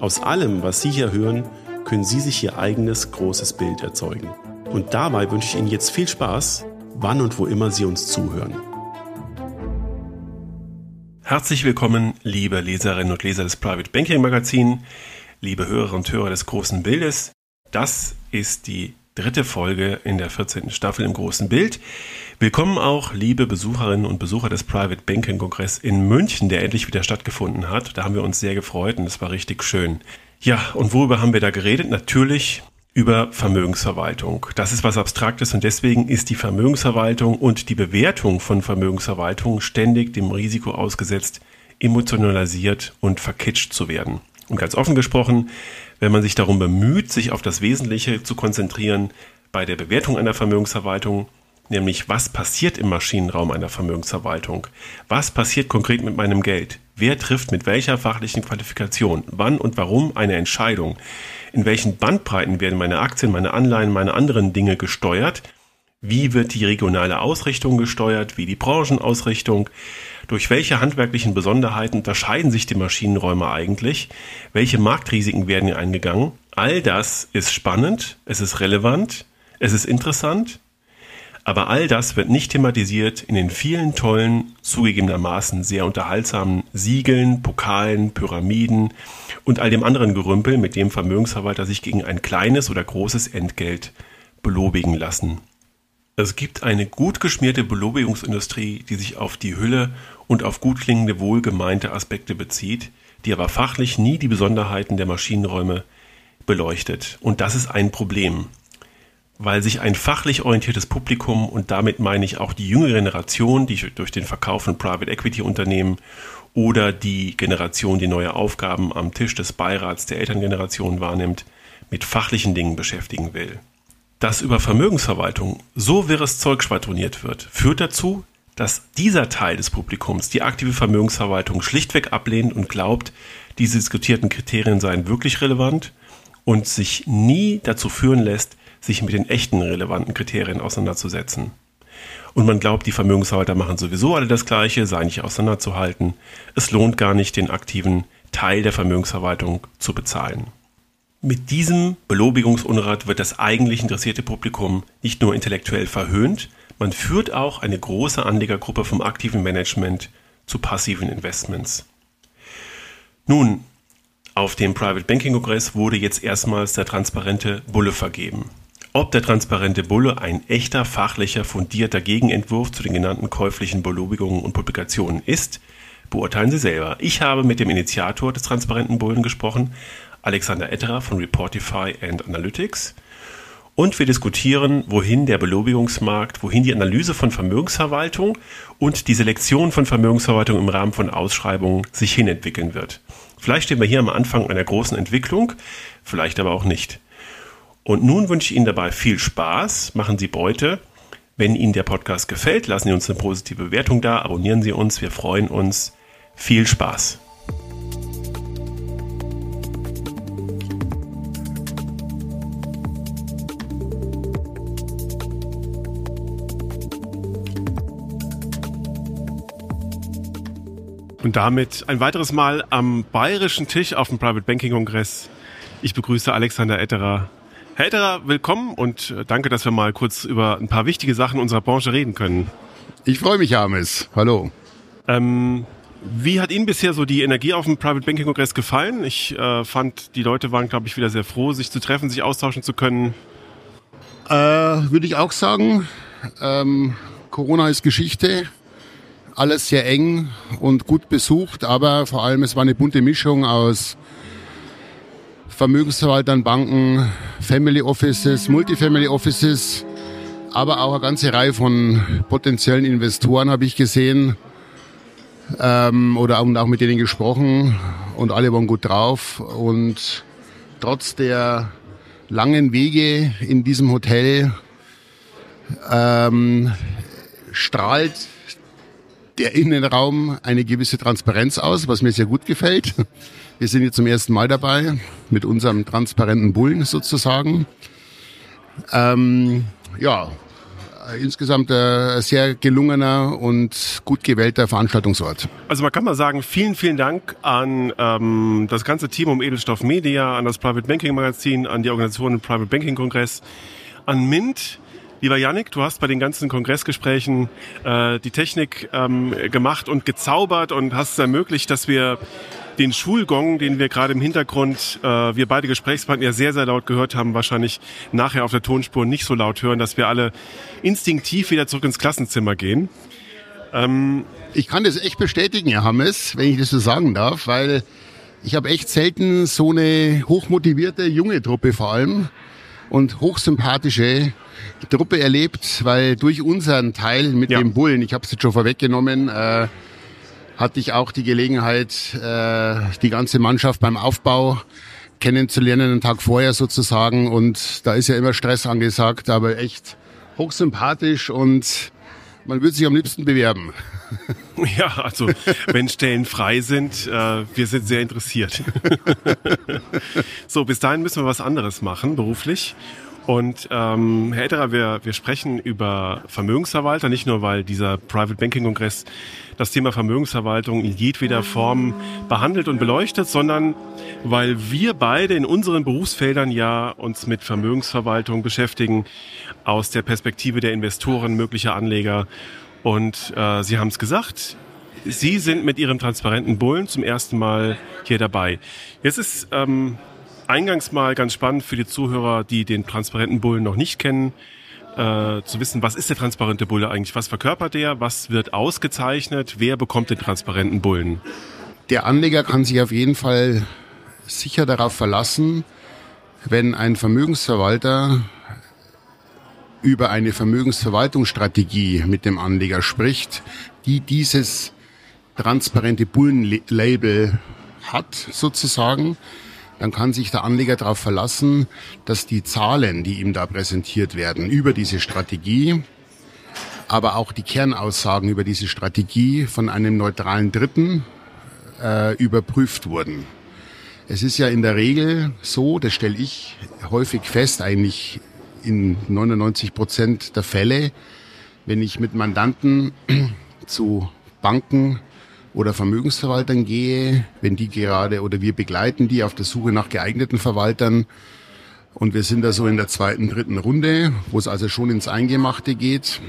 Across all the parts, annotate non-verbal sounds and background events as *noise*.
Aus allem, was Sie hier hören, können Sie sich Ihr eigenes großes Bild erzeugen. Und dabei wünsche ich Ihnen jetzt viel Spaß wann und wo immer Sie uns zuhören. Herzlich willkommen, liebe Leserinnen und Leser des Private Banking Magazin, liebe Hörerinnen und Hörer des großen Bildes. Das ist die dritte Folge in der 14. Staffel im großen Bild. Willkommen auch, liebe Besucherinnen und Besucher des Private Banking Kongress in München, der endlich wieder stattgefunden hat. Da haben wir uns sehr gefreut und es war richtig schön. Ja, und worüber haben wir da geredet? Natürlich über Vermögensverwaltung. Das ist was Abstraktes und deswegen ist die Vermögensverwaltung und die Bewertung von Vermögensverwaltung ständig dem Risiko ausgesetzt, emotionalisiert und verkitscht zu werden. Und ganz offen gesprochen, wenn man sich darum bemüht, sich auf das Wesentliche zu konzentrieren bei der Bewertung einer Vermögensverwaltung, nämlich was passiert im Maschinenraum einer Vermögensverwaltung? Was passiert konkret mit meinem Geld? Wer trifft mit welcher fachlichen Qualifikation, wann und warum eine Entscheidung? in welchen Bandbreiten werden meine Aktien, meine Anleihen, meine anderen Dinge gesteuert, wie wird die regionale Ausrichtung gesteuert, wie die Branchenausrichtung, durch welche handwerklichen Besonderheiten unterscheiden sich die Maschinenräume eigentlich, welche Marktrisiken werden hier eingegangen. All das ist spannend, es ist relevant, es ist interessant aber all das wird nicht thematisiert in den vielen tollen, zugegebenermaßen sehr unterhaltsamen Siegeln, Pokalen, Pyramiden und all dem anderen Gerümpel, mit dem Vermögensverwalter sich gegen ein kleines oder großes Entgelt belobigen lassen. Es gibt eine gut geschmierte Belobigungsindustrie, die sich auf die Hülle und auf gut klingende, wohlgemeinte Aspekte bezieht, die aber fachlich nie die Besonderheiten der Maschinenräume beleuchtet. Und das ist ein Problem weil sich ein fachlich orientiertes Publikum und damit meine ich auch die jüngere Generation, die durch den Verkauf von Private Equity Unternehmen oder die Generation, die neue Aufgaben am Tisch des Beirats der Elterngeneration wahrnimmt, mit fachlichen Dingen beschäftigen will. Dass über Vermögensverwaltung so wirres Zeug schwadroniert wird, führt dazu, dass dieser Teil des Publikums die aktive Vermögensverwaltung schlichtweg ablehnt und glaubt, diese diskutierten Kriterien seien wirklich relevant und sich nie dazu führen lässt, sich mit den echten relevanten Kriterien auseinanderzusetzen. Und man glaubt, die Vermögensverwalter machen sowieso alle das Gleiche, sei nicht auseinanderzuhalten. Es lohnt gar nicht, den aktiven Teil der Vermögensverwaltung zu bezahlen. Mit diesem Belobigungsunrat wird das eigentlich interessierte Publikum nicht nur intellektuell verhöhnt, man führt auch eine große Anlegergruppe vom aktiven Management zu passiven Investments. Nun, auf dem Private Banking Kongress wurde jetzt erstmals der transparente Bulle vergeben. Ob der transparente Bulle ein echter, fachlicher, fundierter Gegenentwurf zu den genannten käuflichen Belobigungen und Publikationen ist, beurteilen Sie selber. Ich habe mit dem Initiator des transparenten Bullen gesprochen, Alexander Etterer von Reportify and Analytics. Und wir diskutieren, wohin der Belobigungsmarkt, wohin die Analyse von Vermögensverwaltung und die Selektion von Vermögensverwaltung im Rahmen von Ausschreibungen sich hinentwickeln wird. Vielleicht stehen wir hier am Anfang einer großen Entwicklung, vielleicht aber auch nicht. Und nun wünsche ich Ihnen dabei viel Spaß. Machen Sie Beute. Wenn Ihnen der Podcast gefällt, lassen Sie uns eine positive Bewertung da, abonnieren Sie uns, wir freuen uns. Viel Spaß. Und damit ein weiteres Mal am bayerischen Tisch auf dem Private Banking Kongress. Ich begrüße Alexander Etterer, Herr Etterer, willkommen und äh, danke, dass wir mal kurz über ein paar wichtige Sachen unserer Branche reden können. Ich freue mich, Hermes. Hallo. Ähm, wie hat Ihnen bisher so die Energie auf dem Private Banking Kongress gefallen? Ich äh, fand, die Leute waren, glaube ich, wieder sehr froh, sich zu treffen, sich austauschen zu können. Äh, Würde ich auch sagen. Ähm, Corona ist Geschichte. Alles sehr eng und gut besucht, aber vor allem es war eine bunte Mischung aus Vermögensverwaltern, Banken, Family Offices, Multifamily Offices, aber auch eine ganze Reihe von potenziellen Investoren habe ich gesehen ähm, oder auch mit denen gesprochen und alle waren gut drauf. Und trotz der langen Wege in diesem Hotel ähm, strahlt der Innenraum eine gewisse Transparenz aus, was mir sehr gut gefällt. Wir sind jetzt zum ersten Mal dabei mit unserem transparenten Bullen sozusagen. Ähm, ja, insgesamt ein sehr gelungener und gut gewählter Veranstaltungsort. Also man kann mal sagen, vielen, vielen Dank an ähm, das ganze Team um Edelstoff Media, an das Private Banking Magazin, an die Organisation Private Banking Kongress, an Mint, Lieber Yannick, du hast bei den ganzen Kongressgesprächen äh, die Technik ähm, gemacht und gezaubert und hast es ermöglicht, dass wir den Schulgong, den wir gerade im Hintergrund, äh, wir beide Gesprächspartner ja sehr, sehr laut gehört haben, wahrscheinlich nachher auf der Tonspur nicht so laut hören, dass wir alle instinktiv wieder zurück ins Klassenzimmer gehen. Ähm, ich kann das echt bestätigen, Herr Hammes, wenn ich das so sagen darf, weil ich habe echt selten so eine hochmotivierte junge Truppe vor allem und hochsympathische Truppe erlebt, weil durch unseren Teil mit ja. dem Bullen, ich habe es jetzt schon vorweggenommen, äh, hatte ich auch die Gelegenheit, äh, die ganze Mannschaft beim Aufbau kennenzulernen, einen Tag vorher sozusagen. Und da ist ja immer Stress angesagt, aber echt hochsympathisch und man würde sich am liebsten bewerben. *laughs* Ja, also wenn Stellen frei sind, äh, wir sind sehr interessiert. *laughs* so, bis dahin müssen wir was anderes machen, beruflich. Und ähm, Herr Etterer, wir, wir sprechen über Vermögensverwalter, nicht nur weil dieser Private Banking Kongress das Thema Vermögensverwaltung in jedweder Form behandelt und beleuchtet, sondern weil wir beide in unseren Berufsfeldern ja uns mit Vermögensverwaltung beschäftigen, aus der Perspektive der Investoren, möglicher Anleger. Und äh, Sie haben es gesagt, Sie sind mit Ihrem transparenten Bullen zum ersten Mal hier dabei. Jetzt ist ähm, eingangs mal ganz spannend für die Zuhörer, die den transparenten Bullen noch nicht kennen, äh, zu wissen, was ist der transparente Bulle eigentlich? Was verkörpert der? Was wird ausgezeichnet? Wer bekommt den transparenten Bullen? Der Anleger kann sich auf jeden Fall sicher darauf verlassen, wenn ein Vermögensverwalter über eine Vermögensverwaltungsstrategie mit dem Anleger spricht, die dieses transparente Bullenlabel hat sozusagen, dann kann sich der Anleger darauf verlassen, dass die Zahlen, die ihm da präsentiert werden über diese Strategie, aber auch die Kernaussagen über diese Strategie von einem neutralen Dritten äh, überprüft wurden. Es ist ja in der Regel so, das stelle ich häufig fest, eigentlich in 99 Prozent der Fälle, wenn ich mit Mandanten zu Banken oder Vermögensverwaltern gehe, wenn die gerade oder wir begleiten die auf der Suche nach geeigneten Verwaltern. Und wir sind da so in der zweiten, dritten Runde, wo es also schon ins Eingemachte geht.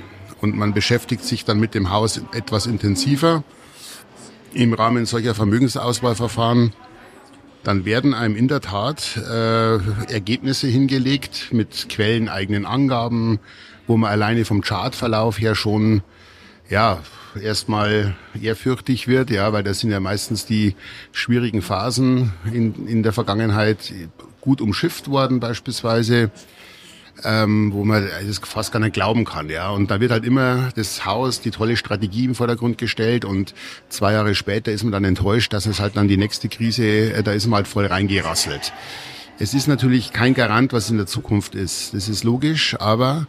Und man beschäftigt sich dann mit dem Haus etwas intensiver im Rahmen solcher Vermögensauswahlverfahren. Dann werden einem in der Tat äh, Ergebnisse hingelegt mit quelleneigenen Angaben, wo man alleine vom Chartverlauf her schon ja, erstmal ehrfürchtig wird, ja, weil das sind ja meistens die schwierigen Phasen in, in der Vergangenheit gut umschifft worden beispielsweise, ähm, wo man das fast gar nicht glauben kann, ja. Und da wird halt immer das Haus, die tolle Strategie im Vordergrund gestellt und zwei Jahre später ist man dann enttäuscht, dass es halt dann die nächste Krise, äh, da ist man halt voll reingerasselt. Es ist natürlich kein Garant, was in der Zukunft ist. Das ist logisch, aber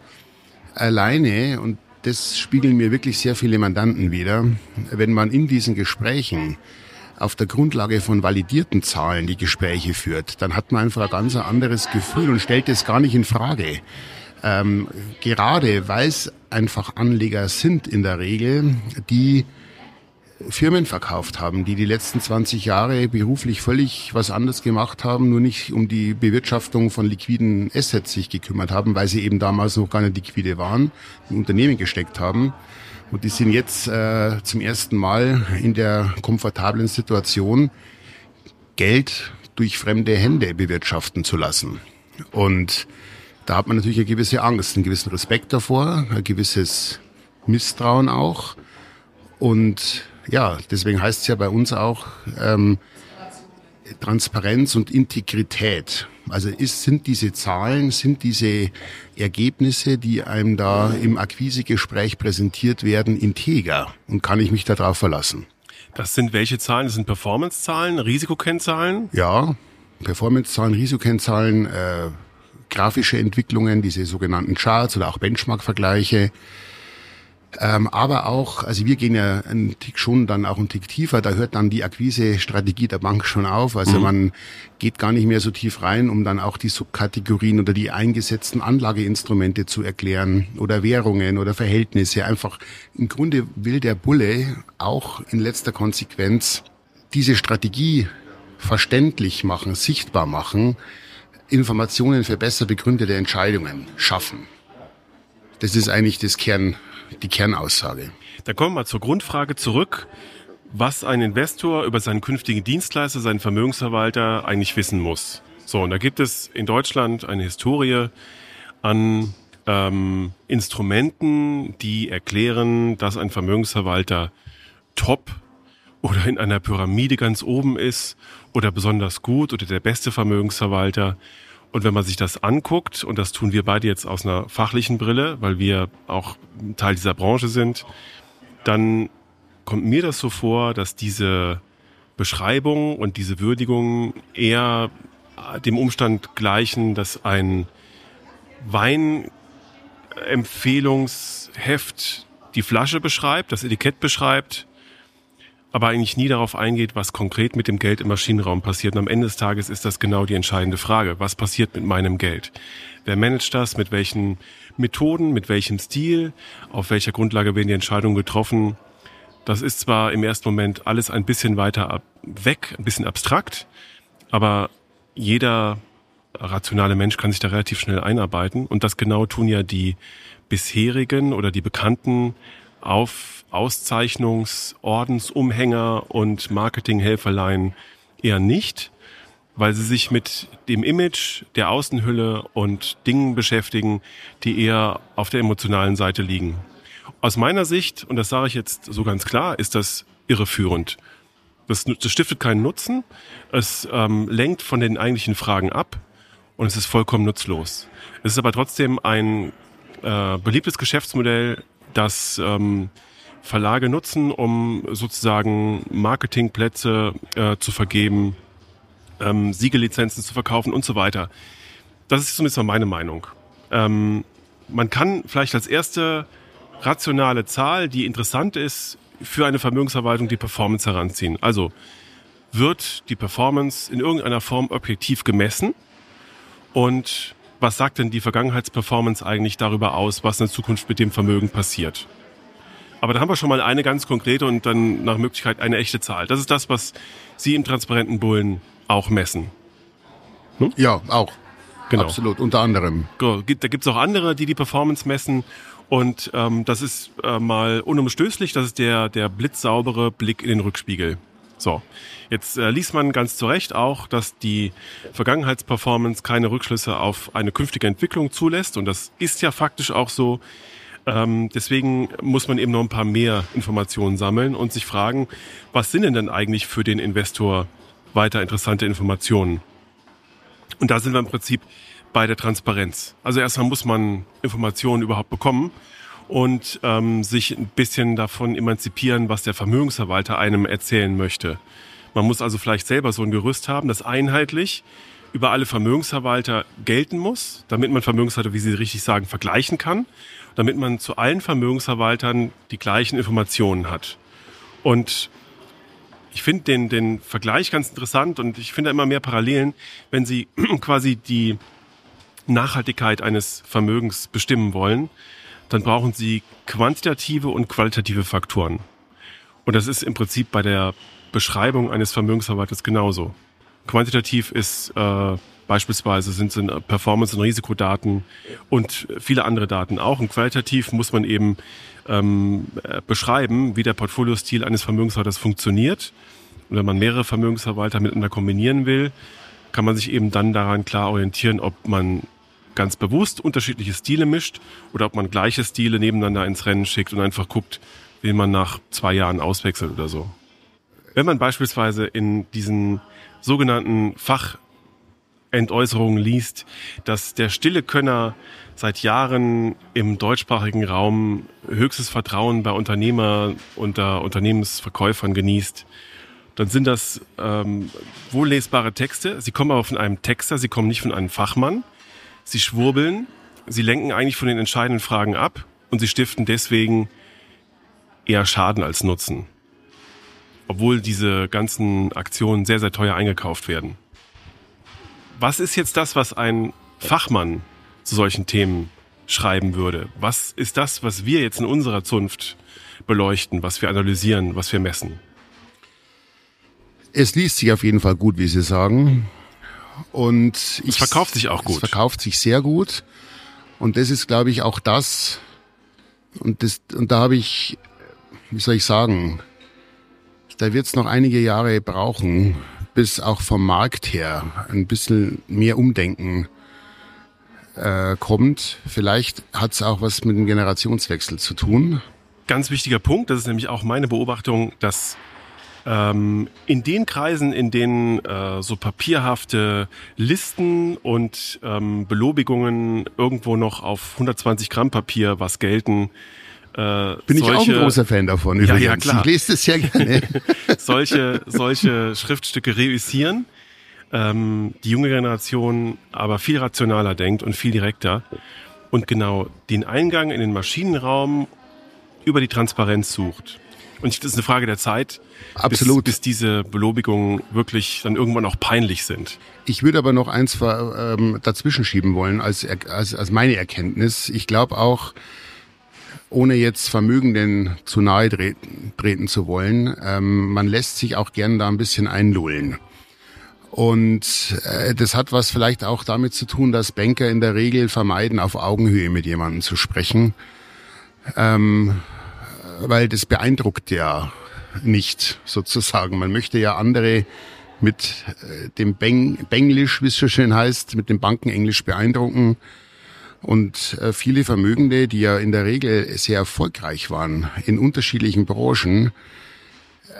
alleine, und das spiegeln mir wirklich sehr viele Mandanten wieder. Wenn man in diesen Gesprächen auf der Grundlage von validierten Zahlen die Gespräche führt, dann hat man einfach ein ganz anderes Gefühl und stellt es gar nicht in Frage. Ähm, gerade weil es einfach Anleger sind in der Regel, die Firmen verkauft haben, die die letzten 20 Jahre beruflich völlig was anderes gemacht haben, nur nicht um die Bewirtschaftung von liquiden Assets sich gekümmert haben, weil sie eben damals noch gar nicht liquide waren, in Unternehmen gesteckt haben Und die sind jetzt äh, zum ersten Mal in der komfortablen Situation, Geld durch fremde Hände bewirtschaften zu lassen. Und da hat man natürlich eine gewisse Angst, einen gewissen Respekt davor, ein gewisses Misstrauen auch. Und ja, deswegen heißt es ja bei uns auch ähm, Transparenz und Integrität. Also ist, sind diese Zahlen, sind diese Ergebnisse, die einem da im Akquisegespräch präsentiert werden, integer und kann ich mich darauf verlassen? Das sind welche Zahlen? Das sind Performance-Zahlen, Risikokennzahlen? Ja, Performance-Zahlen, Risikokennzahlen, äh, grafische Entwicklungen, diese sogenannten Charts oder auch Benchmark-Vergleiche. Ähm, aber auch, also wir gehen ja einen Tick schon dann auch einen Tick tiefer, da hört dann die Akquise-Strategie der Bank schon auf. Also mhm. man geht gar nicht mehr so tief rein, um dann auch die Subkategorien oder die eingesetzten Anlageinstrumente zu erklären oder Währungen oder Verhältnisse. Einfach im Grunde will der Bulle auch in letzter Konsequenz diese Strategie verständlich machen, sichtbar machen, Informationen für besser begründete Entscheidungen schaffen. Das ist eigentlich das Kern, die Kernaussage. Dann kommen wir mal zur Grundfrage zurück, was ein Investor über seinen künftigen Dienstleister, seinen Vermögensverwalter eigentlich wissen muss. So, und da gibt es in Deutschland eine Historie an ähm, Instrumenten, die erklären, dass ein Vermögensverwalter top oder in einer Pyramide ganz oben ist oder besonders gut oder der beste Vermögensverwalter. Und wenn man sich das anguckt, und das tun wir beide jetzt aus einer fachlichen Brille, weil wir auch Teil dieser Branche sind, dann kommt mir das so vor, dass diese Beschreibung und diese Würdigung eher dem Umstand gleichen, dass ein Weinempfehlungsheft die Flasche beschreibt, das Etikett beschreibt aber eigentlich nie darauf eingeht, was konkret mit dem Geld im Maschinenraum passiert. Und am Ende des Tages ist das genau die entscheidende Frage. Was passiert mit meinem Geld? Wer managt das? Mit welchen Methoden? Mit welchem Stil? Auf welcher Grundlage werden die Entscheidungen getroffen? Das ist zwar im ersten Moment alles ein bisschen weiter weg, ein bisschen abstrakt, aber jeder rationale Mensch kann sich da relativ schnell einarbeiten. Und das genau tun ja die bisherigen oder die bekannten auf Auszeichnungsordensumhänger und Marketinghelferlein eher nicht, weil sie sich mit dem Image der Außenhülle und Dingen beschäftigen, die eher auf der emotionalen Seite liegen. Aus meiner Sicht, und das sage ich jetzt so ganz klar, ist das irreführend. Das, das stiftet keinen Nutzen, es ähm, lenkt von den eigentlichen Fragen ab und es ist vollkommen nutzlos. Es ist aber trotzdem ein äh, beliebtes Geschäftsmodell das ähm, Verlage nutzen, um sozusagen Marketingplätze äh, zu vergeben, ähm, Siegelizenzen zu verkaufen und so weiter. Das ist zumindest mal meine Meinung. Ähm, man kann vielleicht als erste rationale Zahl, die interessant ist, für eine Vermögensverwaltung die Performance heranziehen. Also wird die Performance in irgendeiner Form objektiv gemessen und was sagt denn die Vergangenheitsperformance eigentlich darüber aus, was in Zukunft mit dem Vermögen passiert? Aber da haben wir schon mal eine ganz konkrete und dann nach Möglichkeit eine echte Zahl. Das ist das, was Sie im transparenten Bullen auch messen. Hm? Ja, auch. Genau. Absolut, unter anderem. Da gibt es auch andere, die die Performance messen. Und ähm, das ist äh, mal unumstößlich, das ist der, der blitzsaubere Blick in den Rückspiegel. So, jetzt äh, liest man ganz zu Recht auch, dass die Vergangenheitsperformance keine Rückschlüsse auf eine künftige Entwicklung zulässt. Und das ist ja faktisch auch so. Ähm, deswegen muss man eben noch ein paar mehr Informationen sammeln und sich fragen, was sind denn denn eigentlich für den Investor weiter interessante Informationen? Und da sind wir im Prinzip bei der Transparenz. Also erstmal muss man Informationen überhaupt bekommen und ähm, sich ein bisschen davon emanzipieren, was der Vermögensverwalter einem erzählen möchte. Man muss also vielleicht selber so ein Gerüst haben, das einheitlich über alle Vermögensverwalter gelten muss, damit man Vermögensverwalter, wie Sie richtig sagen, vergleichen kann, damit man zu allen Vermögensverwaltern die gleichen Informationen hat. Und ich finde den, den Vergleich ganz interessant und ich finde immer mehr Parallelen, wenn Sie *clears throat* quasi die Nachhaltigkeit eines Vermögens bestimmen wollen, dann brauchen Sie quantitative und qualitative Faktoren. Und das ist im Prinzip bei der Beschreibung eines Vermögensverwalters genauso. Quantitativ ist äh, Beispielsweise sind es Performance- und Risikodaten und viele andere Daten auch. Und qualitativ muss man eben ähm, beschreiben, wie der Portfoliostil eines Vermögensverwalters funktioniert. Und wenn man mehrere Vermögensverwalter miteinander kombinieren will, kann man sich eben dann daran klar orientieren, ob man ganz bewusst unterschiedliche Stile mischt oder ob man gleiche Stile nebeneinander ins Rennen schickt und einfach guckt, wen man nach zwei Jahren auswechselt oder so. Wenn man beispielsweise in diesen sogenannten Fachentäußerungen liest, dass der stille Könner seit Jahren im deutschsprachigen Raum höchstes Vertrauen bei Unternehmer und Unternehmensverkäufern genießt, dann sind das ähm, wohllesbare Texte. Sie kommen aber von einem Texter, sie kommen nicht von einem Fachmann. Sie schwurbeln, sie lenken eigentlich von den entscheidenden Fragen ab und sie stiften deswegen eher Schaden als Nutzen. Obwohl diese ganzen Aktionen sehr, sehr teuer eingekauft werden. Was ist jetzt das, was ein Fachmann zu solchen Themen schreiben würde? Was ist das, was wir jetzt in unserer Zunft beleuchten, was wir analysieren, was wir messen? Es liest sich auf jeden Fall gut, wie Sie sagen. Und ich, es verkauft sich auch gut. Es verkauft sich sehr gut. Und das ist, glaube ich, auch das. Und das, und da habe ich, wie soll ich sagen, da wird es noch einige Jahre brauchen, bis auch vom Markt her ein bisschen mehr Umdenken äh, kommt. Vielleicht hat es auch was mit dem Generationswechsel zu tun. Ganz wichtiger Punkt, das ist nämlich auch meine Beobachtung, dass ähm, in den Kreisen, in denen äh, so papierhafte Listen und ähm, Belobigungen irgendwo noch auf 120 Gramm Papier was gelten, äh, Bin solche, ich auch ein großer Fan davon übrigens. Ja, ja, klar. Ich lese es sehr gerne. *laughs* solche, solche Schriftstücke reüssieren. Ähm, die junge Generation aber viel rationaler denkt und viel direkter und genau den Eingang in den Maschinenraum über die Transparenz sucht. Und das ist eine Frage der Zeit, Absolut. Bis, bis diese Belobigungen wirklich dann irgendwann auch peinlich sind. Ich würde aber noch eins ähm, dazwischen schieben wollen als, als, als meine Erkenntnis. Ich glaube auch, ohne jetzt Vermögenden zu nahe treten, zu wollen, ähm, man lässt sich auch gern da ein bisschen einlullen. Und äh, das hat was vielleicht auch damit zu tun, dass Banker in der Regel vermeiden, auf Augenhöhe mit jemandem zu sprechen. Ähm, weil das beeindruckt ja nicht sozusagen. Man möchte ja andere mit äh, dem Beng Benglisch, wie es so schön heißt, mit dem Bankenenglisch beeindrucken. Und äh, viele Vermögende, die ja in der Regel sehr erfolgreich waren in unterschiedlichen Branchen,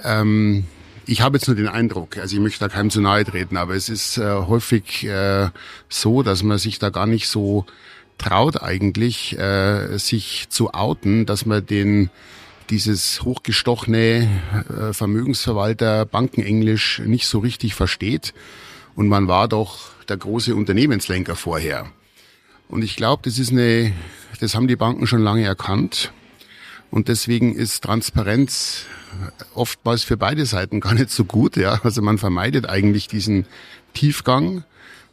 ähm, ich habe jetzt nur den Eindruck, also ich möchte da keinem zu nahe treten, aber es ist äh, häufig äh, so, dass man sich da gar nicht so traut eigentlich, äh, sich zu outen, dass man den dieses hochgestochene äh, Vermögensverwalter Bankenenglisch nicht so richtig versteht. Und man war doch der große Unternehmenslenker vorher. Und ich glaube, das ist eine, das haben die Banken schon lange erkannt. Und deswegen ist Transparenz oftmals für beide Seiten gar nicht so gut. Ja, also man vermeidet eigentlich diesen Tiefgang,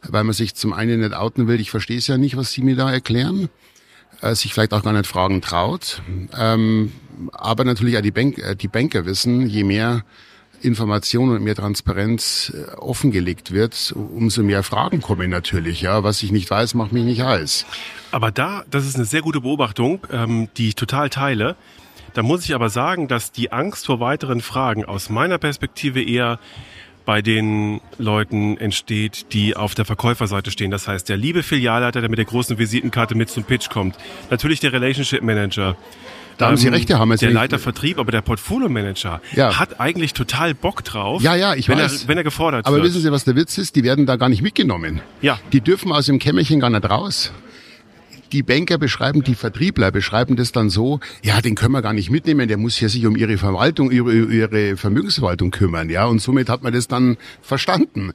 weil man sich zum einen nicht outen will. Ich verstehe es ja nicht, was Sie mir da erklären äh, sich vielleicht auch gar nicht fragen traut. Ähm, aber natürlich auch die, Bank, äh, die Banker wissen, je mehr Information und mehr Transparenz äh, offengelegt wird, umso mehr Fragen kommen natürlich. Ja, was ich nicht weiß, macht mich nicht heiß. Aber da, das ist eine sehr gute Beobachtung, ähm, die ich total teile. Da muss ich aber sagen, dass die Angst vor weiteren Fragen aus meiner Perspektive eher bei den Leuten entsteht, die auf der Verkäuferseite stehen. Das heißt, der liebe Filialleiter, der mit der großen Visitenkarte mit zum Pitch kommt. Natürlich der Relationship Manager. Da haben Sie ähm, recht, Herr Hammer. Der Leiter Vertrieb, aber der Portfolio Manager ja. hat eigentlich total Bock drauf. Ja, ja, ich wenn weiß. Er, wenn er gefordert aber wird. Aber wissen Sie, was der Witz ist? Die werden da gar nicht mitgenommen. Ja. Die dürfen aus dem Kämmerchen gar nicht raus die Banker beschreiben, die Vertriebler beschreiben das dann so, ja, den können wir gar nicht mitnehmen, der muss ja sich um ihre Verwaltung, ihre, ihre Vermögensverwaltung kümmern, ja, und somit hat man das dann verstanden.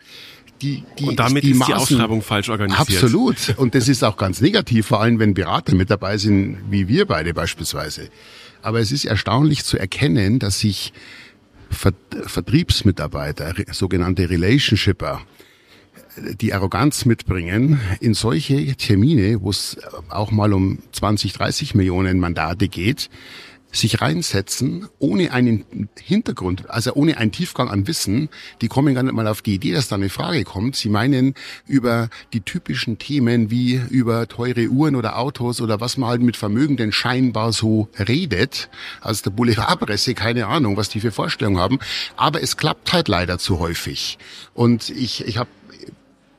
Die, die, und damit die ist Maßen, die Ausschreibung falsch organisiert. Absolut. Und das ist auch ganz negativ, vor allem wenn Berater mit dabei sind, wie wir beide beispielsweise. Aber es ist erstaunlich zu erkennen, dass sich Vertriebsmitarbeiter, sogenannte Relationshipper, die Arroganz mitbringen, in solche Termine, wo es auch mal um 20, 30 Millionen Mandate geht, sich reinsetzen, ohne einen Hintergrund, also ohne einen Tiefgang an Wissen, die kommen gar nicht mal auf die Idee, dass da eine Frage kommt. Sie meinen über die typischen Themen wie über teure Uhren oder Autos oder was man halt mit Vermögenden scheinbar so redet, aus der Boulevardpresse, keine Ahnung, was die für Vorstellungen haben. Aber es klappt halt leider zu häufig. Und ich, ich habe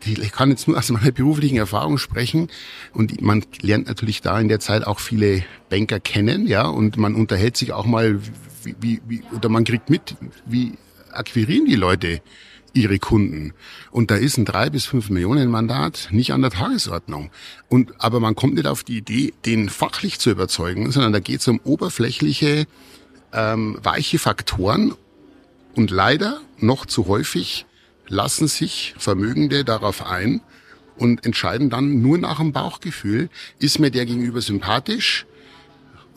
ich kann jetzt nur aus meiner beruflichen Erfahrung sprechen und man lernt natürlich da in der Zeit auch viele Banker kennen, ja, und man unterhält sich auch mal, wie, wie, wie oder man kriegt mit, wie akquirieren die Leute ihre Kunden. Und da ist ein drei bis fünf Millionen Mandat nicht an der Tagesordnung. Und aber man kommt nicht auf die Idee, den fachlich zu überzeugen, sondern da geht es um oberflächliche, ähm, weiche Faktoren und leider noch zu häufig lassen sich Vermögende darauf ein und entscheiden dann nur nach dem Bauchgefühl, ist mir der gegenüber sympathisch,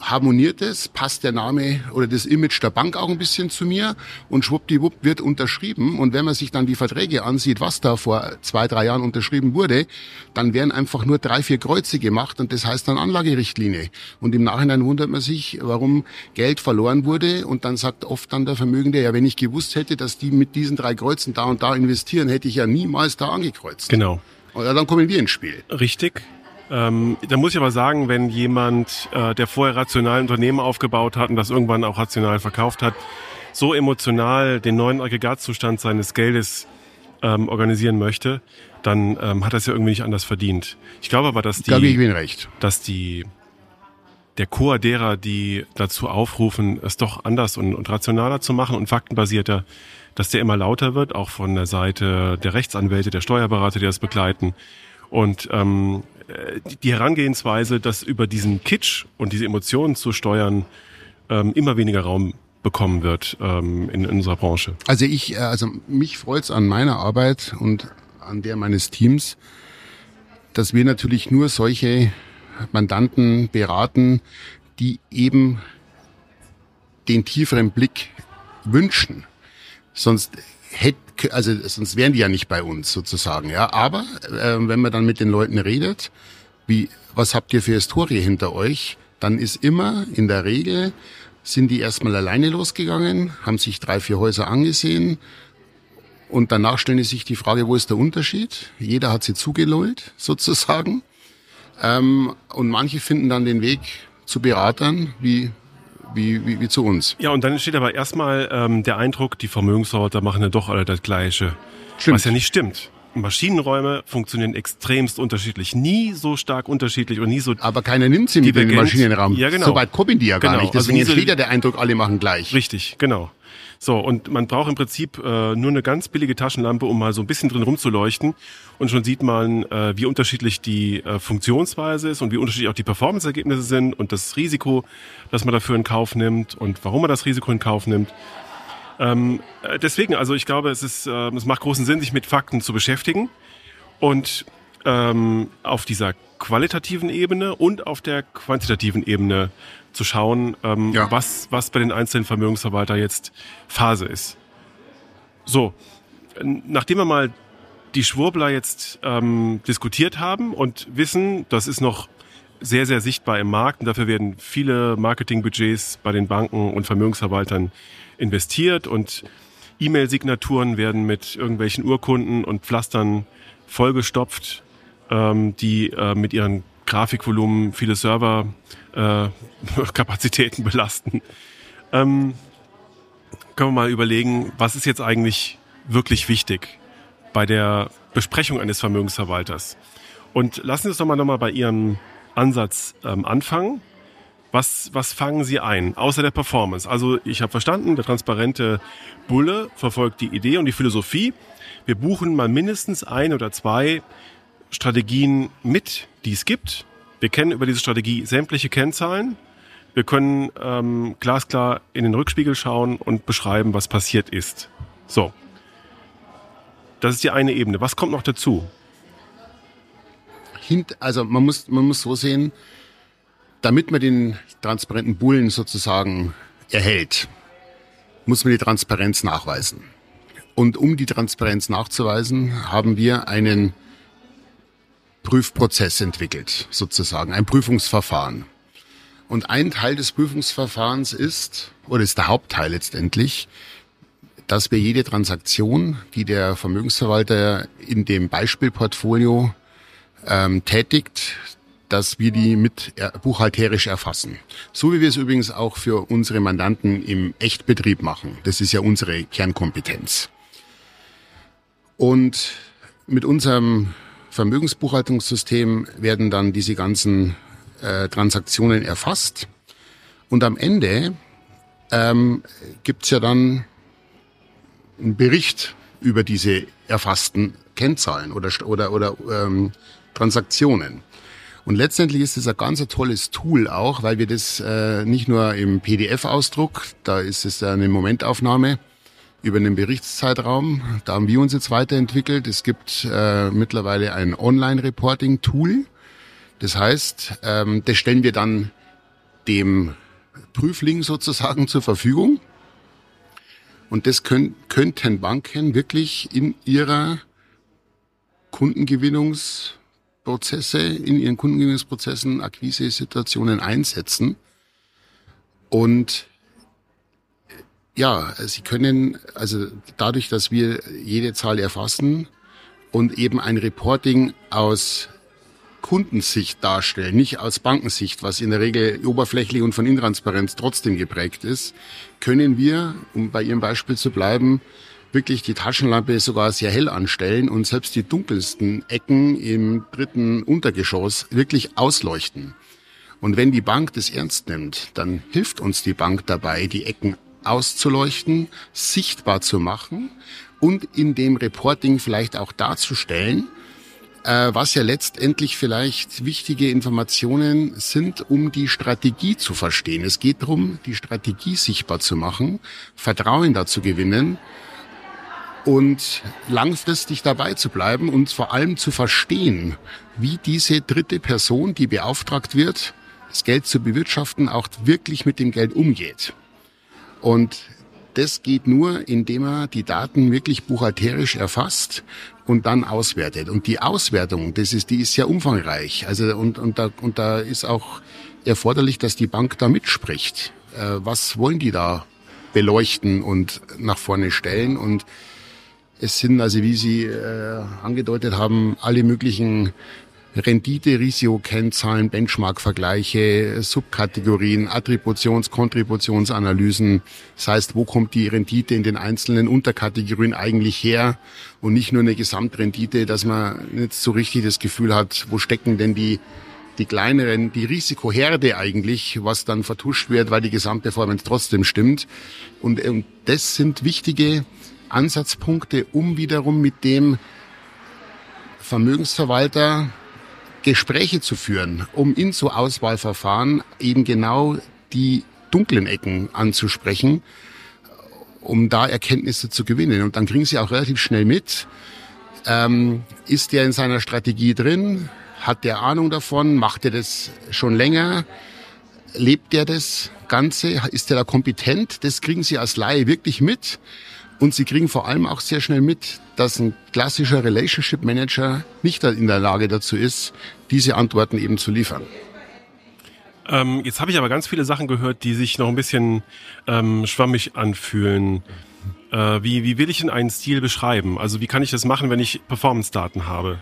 harmoniert es, passt der Name oder das Image der Bank auch ein bisschen zu mir und schwuppdiwupp wird unterschrieben. Und wenn man sich dann die Verträge ansieht, was da vor zwei, drei Jahren unterschrieben wurde, dann werden einfach nur drei, vier Kreuze gemacht und das heißt dann Anlagerichtlinie. Und im Nachhinein wundert man sich, warum Geld verloren wurde und dann sagt oft dann der Vermögende, ja, wenn ich gewusst hätte, dass die mit diesen drei Kreuzen da und da investieren, hätte ich ja niemals da angekreuzt. Genau. Und dann kommen wir ins Spiel. Richtig. Ähm, da muss ich aber sagen, wenn jemand, äh, der vorher rational ein Unternehmen aufgebaut hat und das irgendwann auch rational verkauft hat, so emotional den neuen Aggregatzustand seines Geldes ähm, organisieren möchte, dann ähm, hat er es ja irgendwie nicht anders verdient. Ich glaube aber, dass die, ich Ihnen recht. dass die der Chor derer, die dazu aufrufen, es doch anders und, und rationaler zu machen und faktenbasierter, dass der immer lauter wird, auch von der Seite der Rechtsanwälte, der Steuerberater, die das begleiten. Und ähm, äh, die Herangehensweise, das über diesen Kitsch und diese Emotionen zu steuern, ähm, immer weniger Raum bekommen wird ähm, in, in unserer Branche. Also ich, äh, also mich freut's an meiner Arbeit und an der meines Teams, dass wir natürlich nur solche Mandanten beraten, die eben den tieferen Blick wünschen. Sonst hätte, also sonst wären die ja nicht bei uns sozusagen, ja. Aber äh, wenn man dann mit den Leuten redet, wie, was habt ihr für Historie hinter euch, dann ist immer in der Regel sind die erstmal alleine losgegangen, haben sich drei, vier Häuser angesehen und danach stellen sich die Frage, wo ist der Unterschied? Jeder hat sie zugelullt, *laughs* sozusagen. Ähm, und manche finden dann den Weg zu Beratern, wie, wie, wie, wie zu uns. Ja, und dann entsteht aber erstmal ähm, der Eindruck, die Vermögensverwalter machen ja doch alle das Gleiche. Stimmt. Was ja nicht stimmt. Maschinenräume funktionieren extremst unterschiedlich. Nie so stark unterschiedlich und nie so Aber keiner nimmt sie mit in den. Maschinenraum. Ja, genau. So weit kommen die ja gar Genau. nicht. Also Deswegen nie so- entsteht ja der Eindruck, alle machen gleich. Richtig, genau. So, und man braucht im Prinzip äh, nur eine ganz billige Taschenlampe, um mal so ein bisschen drin rumzuleuchten. Und schon sieht man, äh, wie unterschiedlich die äh, Funktionsweise ist und wie unterschiedlich auch die Performance-Ergebnisse sind und das Risiko, das man dafür in Kauf nimmt und warum man das Risiko in Kauf nimmt. Ähm, äh, deswegen, also ich glaube, es, ist, äh, es macht großen Sinn, sich mit Fakten zu beschäftigen und ähm, auf dieser qualitativen Ebene und auf der quantitativen Ebene zu schauen, ähm, Ja. was, was bei den einzelnen Vermögensverwalter jetzt Phase ist. So, nachdem wir mal die Schwurbler jetzt ähm, diskutiert haben und wissen, das ist noch sehr, sehr sichtbar im Markt und dafür werden viele Marketingbudgets bei den Banken und Vermögensverwaltern investiert und E-Mail-Signaturen werden mit irgendwelchen Urkunden und Pflastern vollgestopft, ähm, die äh, mit ihren Grafikvolumen viele Serverkapazitäten äh, *laughs* Kapazitäten belasten. Ähm, können wir mal überlegen, was ist jetzt eigentlich wirklich wichtig bei der Besprechung eines Vermögensverwalters? Und lassen Sie uns doch mal nochmal bei Ihrem Ansatz ähm, anfangen. Was, was fangen Sie ein, außer der Performance? Also ich habe verstanden, der transparente Bulle verfolgt die Idee und die Philosophie. Wir buchen mal mindestens ein oder zwei Strategien mit, die es gibt. Wir kennen über diese Strategie sämtliche Kennzahlen. Wir können ähm, glasklar in den Rückspiegel schauen und beschreiben, was passiert ist. So. Das ist die eine Ebene. Was kommt noch dazu? Hint, also man muss, man muss so sehen, damit man den transparenten Bullen sozusagen erhält, muss man die Transparenz nachweisen. Und um die Transparenz nachzuweisen, haben wir einen Prüfprozess entwickelt, sozusagen, ein Prüfungsverfahren. Und ein Teil des Prüfungsverfahrens ist, oder ist der Hauptteil letztendlich, dass wir jede Transaktion, die der Vermögensverwalter in dem Beispielportfolio ähm, tätigt, dass wir die mit buchhalterisch erfassen. So wie wir es übrigens auch für unsere Mandanten im Echtbetrieb machen. Das ist ja unsere Kernkompetenz. Und mit unserem Vermögensbuchhaltungssystem werden dann diese ganzen äh, Transaktionen erfasst. Und am Ende ähm, gibt's ja dann einen Bericht über diese erfassten Kennzahlen oder, oder, oder ähm, Transaktionen. Und letztendlich ist es ein ganz tolles Tool auch, weil wir das äh, nicht nur im PDF-Ausdruck, da ist es eine Momentaufnahme über einen Berichtszeitraum, da haben wir uns jetzt weiterentwickelt. Es gibt äh, mittlerweile ein Online-Reporting-Tool. Das heißt, ähm, das stellen wir dann dem Prüfling sozusagen zur Verfügung. Und das können, könnten Banken wirklich in ihrer Kundengewinnungsprozesse, in ihren Kundengewinnungsprozessen, Akquise-Situationen einsetzen. Und ja, sie können, also dadurch, dass wir jede Zahl erfassen und eben ein Reporting aus Kundensicht darstellen, nicht aus Bankensicht, was in der Regel oberflächlich und von Intransparenz trotzdem geprägt ist, können wir, um bei Ihrem Beispiel zu bleiben, wirklich die Taschenlampe sogar sehr hell anstellen und selbst die dunkelsten Ecken im dritten Untergeschoss wirklich ausleuchten. Und wenn die Bank das ernst nimmt, dann hilft uns die Bank dabei, die Ecken auszuleuchten, sichtbar zu machen und in dem Reporting vielleicht auch darzustellen, äh, was ja letztendlich vielleicht wichtige Informationen sind, um die Strategie zu verstehen. Es geht darum, die Strategie sichtbar zu machen, Vertrauen dazu gewinnen und langfristig dabei zu bleiben und vor allem zu verstehen, wie diese dritte Person, die beauftragt wird, das Geld zu bewirtschaften, auch wirklich mit dem Geld umgeht. Und das geht nur, indem er die Daten wirklich buchhalterisch erfasst und dann auswertet. Und die Auswertung, das ist, die ist sehr umfangreich. Also und, und, da, und da ist auch erforderlich, dass die Bank da mitspricht. Äh, was wollen die da beleuchten und nach vorne stellen? Und es sind also, wie Sie äh, angedeutet haben, alle möglichen Rendite, Risiko, Kennzahlen, Benchmark-Vergleiche, Subkategorien, Attributions-, Kontributionsanalysen. Das heißt, wo kommt die Rendite in den einzelnen Unterkategorien eigentlich her und nicht nur eine Gesamtrendite, dass man nicht so richtig das Gefühl hat, wo stecken denn die die kleineren, die Risikoherde eigentlich, was dann vertuscht wird, weil die Gesamtperformance trotzdem stimmt. Und, und das sind wichtige Ansatzpunkte, um wiederum mit dem Vermögensverwalter Gespräche zu führen, um in so Auswahlverfahren eben genau die dunklen Ecken anzusprechen, um da Erkenntnisse zu gewinnen. Und dann kriegen sie auch relativ schnell mit, ähm, ist der in seiner Strategie drin, hat der Ahnung davon, macht er das schon länger, lebt der das Ganze, ist der da kompetent, das kriegen sie als Laie wirklich mit. Und sie kriegen vor allem auch sehr schnell mit, dass ein klassischer Relationship Manager nicht in der Lage dazu ist, diese Antworten eben zu liefern. Ähm, jetzt habe ich aber ganz viele Sachen gehört, die sich noch ein bisschen ähm, schwammig anfühlen. Äh, wie, wie will ich denn einen Stil beschreiben? Also wie kann ich das machen, wenn ich Performance-Daten habe?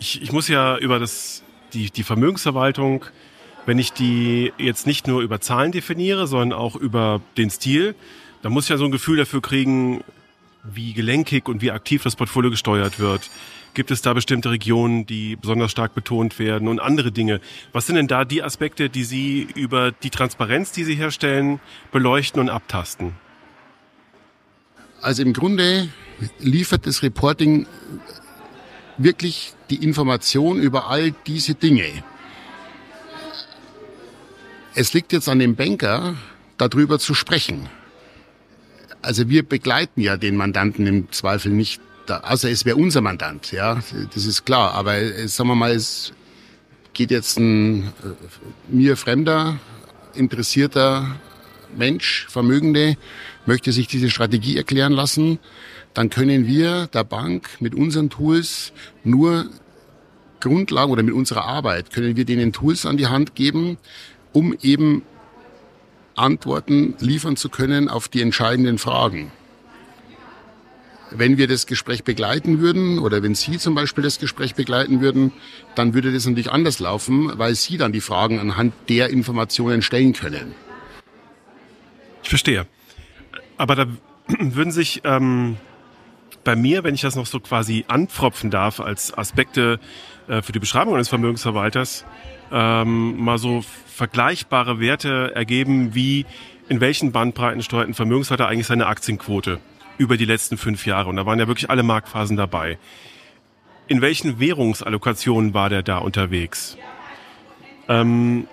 Ich, ich muss ja über das, die, die Vermögensverwaltung, wenn ich die jetzt nicht nur über Zahlen definiere, sondern auch über den Stil, da muss ich ja so ein Gefühl dafür kriegen, wie gelenkig und wie aktiv das Portfolio gesteuert wird. Gibt es da bestimmte Regionen, die besonders stark betont werden und andere Dinge? Was sind denn da die Aspekte, die Sie über die Transparenz, die Sie herstellen, beleuchten und abtasten? Also im Grunde liefert das Reporting wirklich die Information über all diese Dinge. Es liegt jetzt an dem Banker, darüber zu sprechen also wir begleiten ja den Mandanten im Zweifel nicht, da, außer es wäre unser Mandant, ja, das ist klar. Aber äh, sagen wir mal, es geht jetzt ein äh, mir fremder, interessierter Mensch, Vermögende, möchte sich diese Strategie erklären lassen, dann können wir der Bank mit unseren Tools nur Grundlagen oder mit unserer Arbeit können wir denen Tools an die Hand geben, um eben Antworten liefern zu können auf die entscheidenden Fragen. Wenn wir das Gespräch begleiten würden oder wenn Sie zum Beispiel das Gespräch begleiten würden, dann würde das natürlich anders laufen, weil Sie dann die Fragen anhand der Informationen stellen können. Ich verstehe. Aber da *clears throat* würden sich ähm, bei mir, wenn ich das noch so quasi anpfropfen darf, als Aspekte äh, für die Beschreibung eines Vermögensverwalters, ähm, mal so vergleichbare Werte ergeben, wie in welchen Bandbreiten steuert ein Vermögensverwalter eigentlich seine Aktienquote über die letzten fünf Jahre. Und da waren ja wirklich alle Marktphasen dabei. In welchen Währungsallokationen war der da unterwegs? Ähm,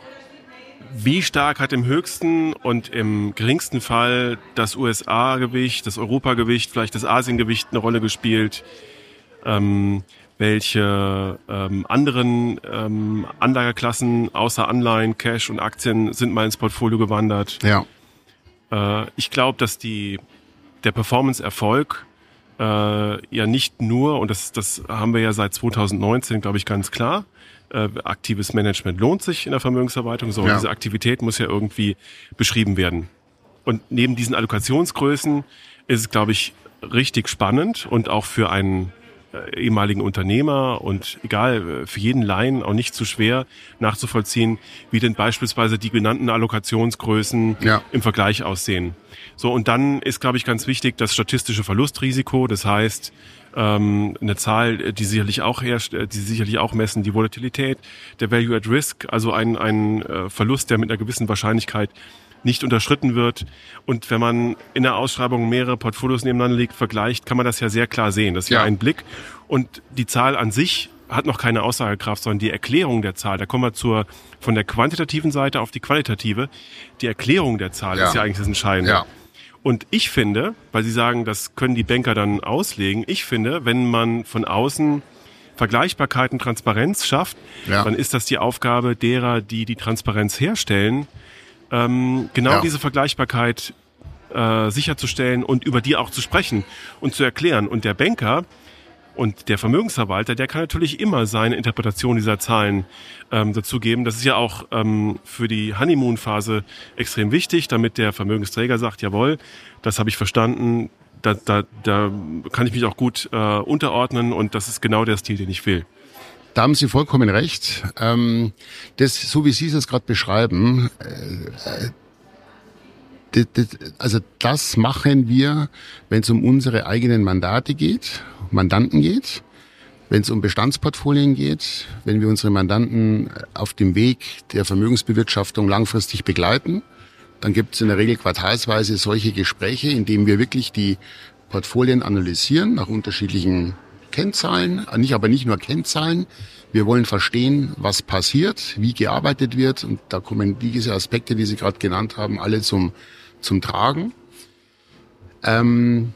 wie stark hat im höchsten und im geringsten Fall das USA-Gewicht, das Europa-Gewicht, vielleicht das Asien-Gewicht eine Rolle gespielt? Ähm, welche ähm, anderen ähm, Anlageklassen außer Anleihen, Cash und Aktien sind mal ins Portfolio gewandert? Ja. Äh, ich glaube, dass die der Performance-Erfolg äh, ja nicht nur, und das, das haben wir ja seit 2019, glaube ich, ganz klar, äh, aktives Management lohnt sich in der Vermögensverwaltung, so ja. diese Aktivität muss ja irgendwie beschrieben werden. Und neben diesen Allokationsgrößen ist es, glaube ich, richtig spannend und auch für einen ehemaligen Unternehmer und egal, äh, für jeden Laien auch nicht zu schwer nachzuvollziehen, wie denn beispielsweise die genannten Allokationsgrößen ja. im Vergleich aussehen. So, und dann ist, glaube ich, ganz wichtig das statistische Verlustrisiko. Das heißt, ähm, eine Zahl, die sicherlich auch herrscht, äh, die sicherlich auch messen, die Volatilität, der Value at Risk, also ein, ein Verlust, der mit einer gewissen Wahrscheinlichkeit nicht unterschritten wird. Und wenn man in der Ausschreibung mehrere Portfolios nebeneinander legt, vergleicht, kann man das ja sehr klar sehen. Das ist ja, ja ein Blick. Und die Zahl an sich hat noch keine Aussagekraft, sondern die Erklärung der Zahl, da kommen wir zur, von der quantitativen Seite auf die qualitative. Die Erklärung der Zahl ja. ist ja eigentlich das Entscheidende. Ja. Und ich finde, weil Sie sagen, das können die Banker dann auslegen, ich finde, wenn man von außen Vergleichbarkeit und Transparenz schafft, ja. dann ist das die Aufgabe derer, die die Transparenz herstellen, ähm, genau ja. diese Vergleichbarkeit äh, sicherzustellen und über die auch zu sprechen und zu erklären. Und der Banker und der Vermögensverwalter, der kann natürlich immer seine Interpretation dieser Zahlen ähm, dazugeben. Das ist ja auch ähm, für die Honeymoon-Phase extrem wichtig, damit der Vermögensträger sagt, jawohl, das habe ich verstanden, da, da, da kann ich mich auch gut äh, unterordnen und das ist genau der Stil, den ich will. Da haben Sie vollkommen recht. Ähm, das, so wie Sie es gerade beschreiben, äh, das, das, also das machen wir, wenn es um unsere eigenen Mandate geht, Mandanten geht, wenn es um Bestandsportfolien geht, wenn wir unsere Mandanten auf dem Weg der Vermögensbewirtschaftung langfristig begleiten, dann gibt es in der Regel quartalsweise solche Gespräche, in denen wir wirklich die Portfolien analysieren nach unterschiedlichen Kennzahlen, nicht, aber nicht nur Kennzahlen. Wir wollen verstehen, was passiert, wie gearbeitet wird und da kommen diese Aspekte, die Sie gerade genannt haben, alle zum, zum Tragen. Ähm,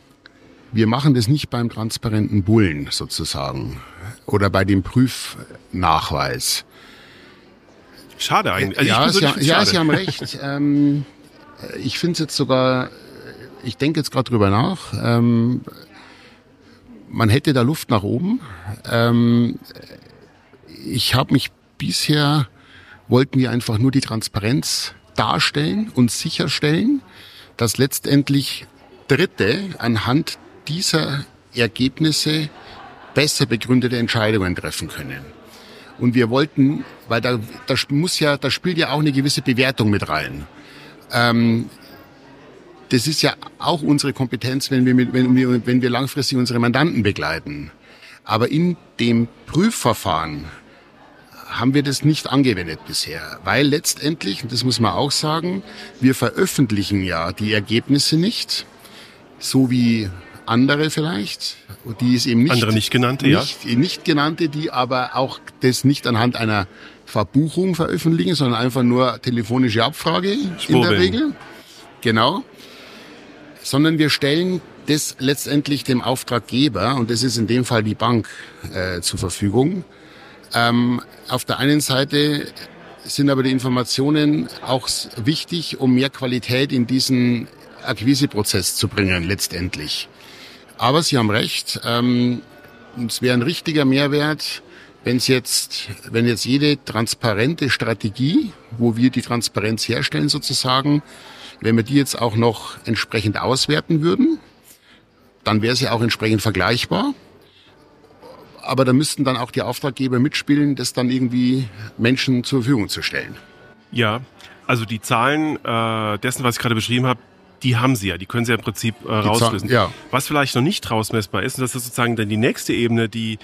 wir machen das nicht beim transparenten Bullen sozusagen oder bei dem Prüfnachweis. Schade eigentlich. Also ja, Sie, ja, ja, Sie haben recht. *laughs* ähm, ich finde es jetzt sogar, ich denke jetzt gerade drüber nach. Ähm, man hätte da Luft nach oben. Ähm, ich habe mich bisher, wollten wir einfach nur die Transparenz darstellen und sicherstellen, dass letztendlich Dritte anhand dieser Ergebnisse besser begründete Entscheidungen treffen können. Und wir wollten, weil da, da muss ja, da spielt ja auch eine gewisse Bewertung mit rein. Ähm, das ist ja auch unsere Kompetenz, wenn wir, mit, wenn wir, wenn wir langfristig unsere Mandanten begleiten. Aber in dem Prüfverfahren haben wir das nicht angewendet bisher, weil letztendlich, und das muss man auch sagen, wir veröffentlichen ja die Ergebnisse nicht, so wie andere vielleicht, die ist eben nicht andere nicht genannte, nicht, ja, nicht genannte, die aber auch das nicht anhand einer Verbuchung veröffentlichen, sondern einfach nur telefonische Abfrage Spurbilden. in der Regel. Genau sondern wir stellen das letztendlich dem Auftraggeber, und das ist in dem Fall die Bank, äh, zur Verfügung. Ähm, auf der einen Seite sind aber die Informationen auch wichtig, um mehr Qualität in diesen Akquiseprozess zu bringen, letztendlich. Aber Sie haben recht, ähm, es wäre ein richtiger Mehrwert, wenn es jetzt, wenn jetzt jede transparente Strategie, wo wir die Transparenz herstellen sozusagen, wenn wir die jetzt auch noch entsprechend auswerten würden, dann wäre sie auch entsprechend vergleichbar. Aber da müssten dann auch die Auftraggeber mitspielen, das dann irgendwie Menschen zur Verfügung zu stellen. Ja, also die Zahlen äh, dessen, was ich gerade beschrieben habe, die haben sie ja, die können sie ja im Prinzip äh, rauslösen. Ja. Was vielleicht noch nicht rausmessbar ist, und das ist sozusagen dann die nächste Ebene, die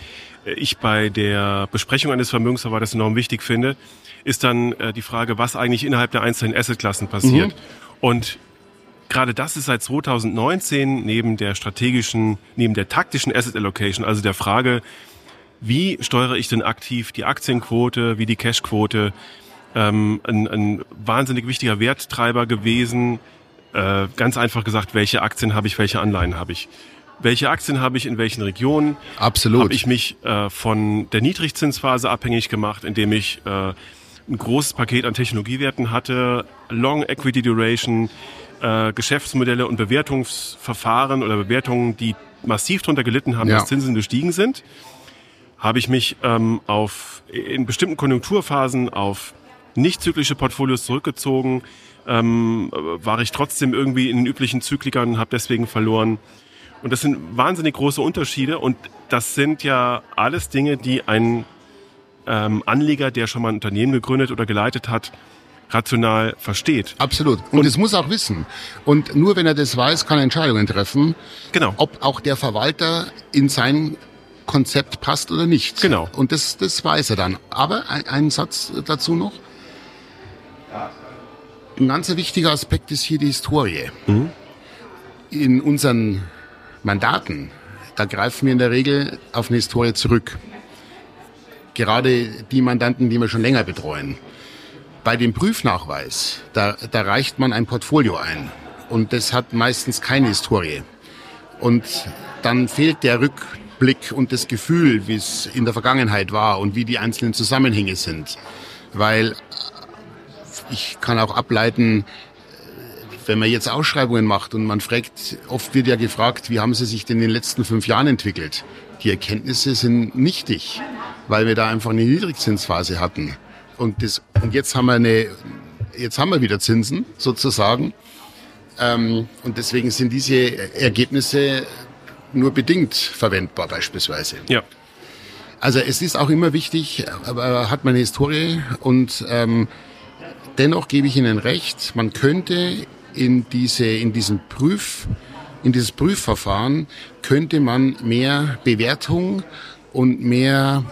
äh, ich bei der Besprechung eines Vermögensverwalters enorm wichtig finde, ist dann äh, die Frage, was eigentlich innerhalb der einzelnen Assetklassen passiert. Mhm. Und gerade das ist seit 2019 neben der strategischen, neben der taktischen Asset Allocation, also der Frage, wie steuere ich denn aktiv die Aktienquote, wie die Cashquote, ähm, ein, ein wahnsinnig wichtiger Werttreiber gewesen, äh, ganz einfach gesagt, welche Aktien habe ich, welche Anleihen habe ich. Welche Aktien habe ich in welchen Regionen? Absolut. Habe ich mich äh, von der Niedrigzinsphase abhängig gemacht, indem ich äh, ein großes Paket an Technologiewerten hatte, Long Equity Duration, äh, Geschäftsmodelle und Bewertungsverfahren oder Bewertungen, die massiv darunter gelitten haben, ja. dass Zinsen gestiegen sind. Habe ich mich ähm, auf in bestimmten Konjunkturphasen auf nicht zyklische Portfolios zurückgezogen, ähm, war ich trotzdem irgendwie in den üblichen Zyklikern und habe deswegen verloren. Und das sind wahnsinnig große Unterschiede und das sind ja alles Dinge, die ein ähm, Anleger, der schon mal ein Unternehmen gegründet oder geleitet hat, rational versteht. Absolut. Und, und es muss auch wissen. Und nur wenn er das weiß, kann er Entscheidungen treffen. Genau. Ob auch der Verwalter in sein Konzept passt oder nicht. Genau. Und das, das weiß er dann. Aber ein, ein Satz dazu noch. Ein ganz wichtiger Aspekt ist hier die Historie. Mhm. In unseren Mandaten, da greifen wir in der Regel auf eine Historie zurück. Gerade die Mandanten, die wir schon länger betreuen. Bei dem Prüfnachweis, da, da reicht man ein Portfolio ein. Und das hat meistens keine Historie. Und dann fehlt der Rückblick und das Gefühl, wie es in der Vergangenheit war und wie die einzelnen Zusammenhänge sind. Weil ich kann auch ableiten, wenn man jetzt Ausschreibungen macht und man fragt, oft wird ja gefragt, wie haben sie sich denn in den letzten fünf Jahren entwickelt? Die Erkenntnisse sind nichtig, weil wir da einfach eine Niedrigzinsphase hatten. Und, das, und jetzt haben wir eine, jetzt haben wir wieder Zinsen sozusagen. Ähm, und deswegen sind diese Ergebnisse nur bedingt verwendbar beispielsweise. Ja. Also es ist auch immer wichtig, aber hat man eine Historie und ähm, Dennoch gebe ich Ihnen recht, man könnte in diese, in diesen Prüf, in dieses Prüfverfahren könnte man mehr Bewertung und mehr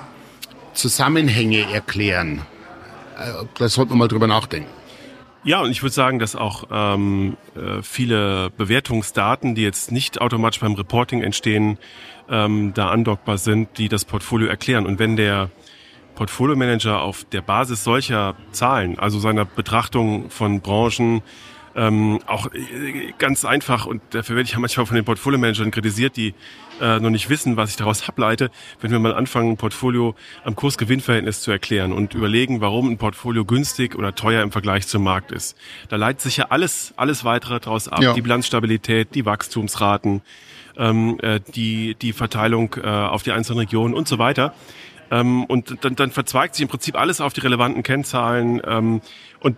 Zusammenhänge erklären. Äh, da sollte man mal drüber nachdenken. Ja, und ich würde sagen, dass auch ähm, äh, viele Bewertungsdaten, die jetzt nicht automatisch beim Reporting entstehen, ähm, da andockbar sind, die das Portfolio erklären. Und wenn der Portfolio Manager auf der Basis solcher Zahlen, also seiner Betrachtung von Branchen, ähm, auch äh, ganz einfach und dafür werde ich ja manchmal von den Portfolio Managern kritisiert, die äh, noch nicht wissen, was ich daraus ableite, wenn wir mal anfangen, ein Portfolio am Kurs-Gewinn-Verhältnis zu erklären und überlegen, warum ein Portfolio günstig oder teuer im Vergleich zum Markt ist. Da leitet sich ja alles, alles weitere daraus ab. Ja. Die Bilanzstabilität, die Wachstumsraten, ähm, äh, die, die Verteilung äh, auf die einzelnen Regionen und so weiter. Ähm, und dann, dann verzweigt sich im Prinzip alles auf die relevanten Kennzahlen. Ähm, und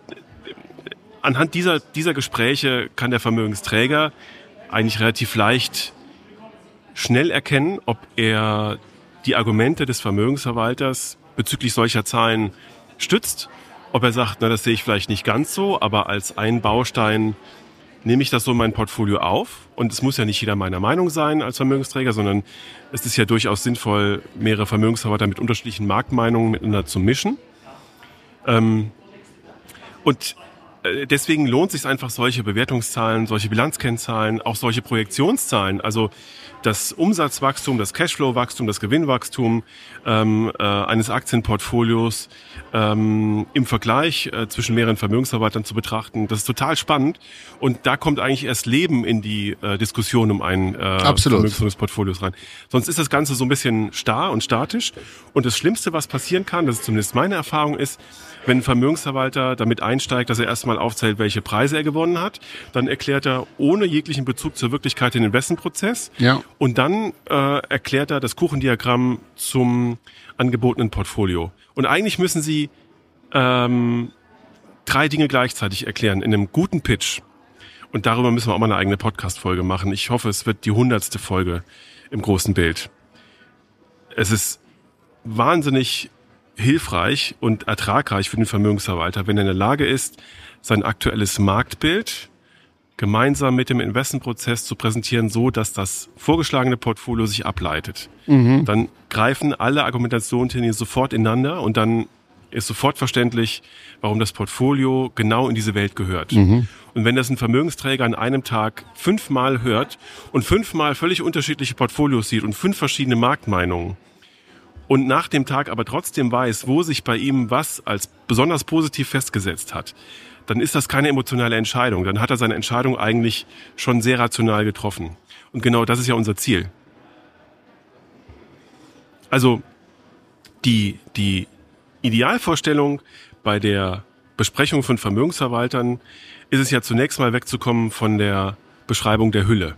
anhand dieser, dieser Gespräche kann der Vermögensträger eigentlich relativ leicht schnell erkennen, ob er die Argumente des Vermögensverwalters bezüglich solcher Zahlen stützt, ob er sagt, na, das sehe ich vielleicht nicht ganz so, aber als ein Baustein nehme ich das so in mein Portfolio auf. Und es muss ja nicht jeder meiner Meinung sein als Vermögensträger, sondern es ist ja durchaus sinnvoll, mehrere Vermögensverwalter mit unterschiedlichen Marktmeinungen miteinander zu mischen. Ähm, und deswegen lohnt sich einfach solche Bewertungszahlen, solche Bilanzkennzahlen, auch solche Projektionszahlen, also das Umsatzwachstum, das Cashflow-Wachstum, das Gewinnwachstum ähm, äh, eines Aktienportfolios ähm, im Vergleich äh, zwischen mehreren Vermögensverwaltern zu betrachten. Das ist total spannend und da kommt eigentlich erst Leben in die äh, Diskussion um ein äh, Vermögensportfolios rein. Sonst ist das Ganze so ein bisschen starr und statisch und das Schlimmste, was passieren kann, das ist zumindest meine Erfahrung ist, wenn ein Vermögensverwalter damit einsteigt, dass er erstmal mal aufzählt, welche Preise er gewonnen hat. Dann erklärt er ohne jeglichen Bezug zur Wirklichkeit den Investmentprozess. Ja. Und dann äh, erklärt er das Kuchendiagramm zum angebotenen Portfolio. Und eigentlich müssen Sie ähm, drei Dinge gleichzeitig erklären in einem guten Pitch. Und darüber müssen wir auch mal eine eigene Podcast-Folge machen. Ich hoffe, es wird die hundertste Folge im großen Bild. Es ist wahnsinnig hilfreich und ertragreich für den Vermögensverwalter, wenn er in der Lage ist, sein aktuelles Marktbild gemeinsam mit dem Investmentprozess zu präsentieren, so dass das vorgeschlagene Portfolio sich ableitet. Mhm. Dann greifen alle Argumentationslinien sofort ineinander und dann ist sofort verständlich, warum das Portfolio genau in diese Welt gehört. Mhm. Und wenn das ein Vermögensträger an einem Tag fünfmal hört und fünfmal völlig unterschiedliche Portfolios sieht und fünf verschiedene Marktmeinungen, und nach dem Tag aber trotzdem weiß, wo sich bei ihm was als besonders positiv festgesetzt hat, dann ist das keine emotionale Entscheidung. Dann hat er seine Entscheidung eigentlich schon sehr rational getroffen. Und genau das ist ja unser Ziel. Also die, die Idealvorstellung bei der Besprechung von Vermögensverwaltern ist es ja zunächst mal wegzukommen von der Beschreibung der Hülle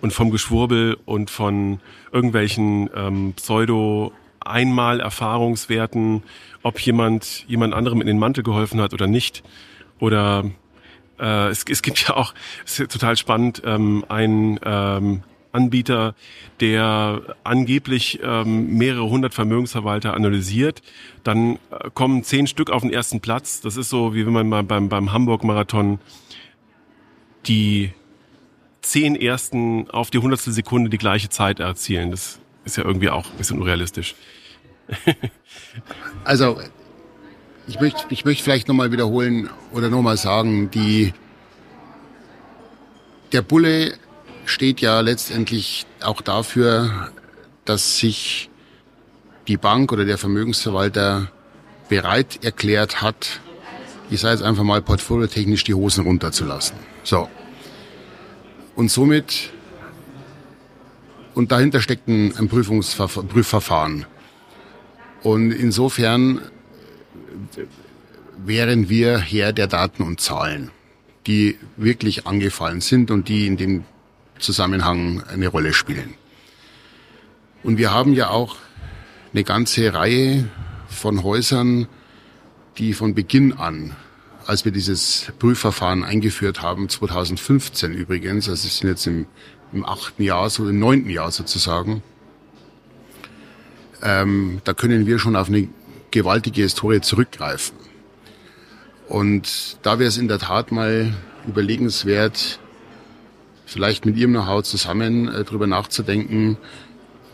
und vom Geschwurbel und von irgendwelchen ähm, Pseudo einmal Erfahrungswerten, ob jemand jemand anderem in den Mantel geholfen hat oder nicht. Oder äh, es, es gibt ja auch, es ist total spannend, ähm, ein ähm, Anbieter, der angeblich ähm, mehrere hundert Vermögensverwalter analysiert. Dann äh, kommen zehn Stück auf den ersten Platz. Das ist so, wie wenn man mal beim, beim Hamburg-Marathon die zehn ersten auf die hundertstel Sekunde die gleiche Zeit erzielen. Das ist ja irgendwie auch ein bisschen unrealistisch. also, ich möchte, ich möchte vielleicht nochmal wiederholen oder nochmal sagen, die, der Bulle steht ja letztendlich auch dafür, dass sich die Bank oder der Vermögensverwalter bereit erklärt hat, ich sage jetzt einfach mal portfoliotechnisch die Hosen runterzulassen. So. Und somit und dahinter steckt ein, ein Prüfungsverfahren. Und insofern wären wir Herr der Daten und Zahlen, die wirklich angefallen sind und die in dem Zusammenhang eine Rolle spielen. Und wir haben ja auch eine ganze Reihe von Häusern, die von Beginn an, als wir dieses Prüfverfahren eingeführt haben, 2015 übrigens, also es sind jetzt im im achten Jahr, so im neunten Jahr sozusagen. Ähm, da können wir schon auf eine gewaltige Historie zurückgreifen. Und da wäre es in der Tat mal überlegenswert, vielleicht mit Ihrem Know-how zusammen äh, darüber nachzudenken,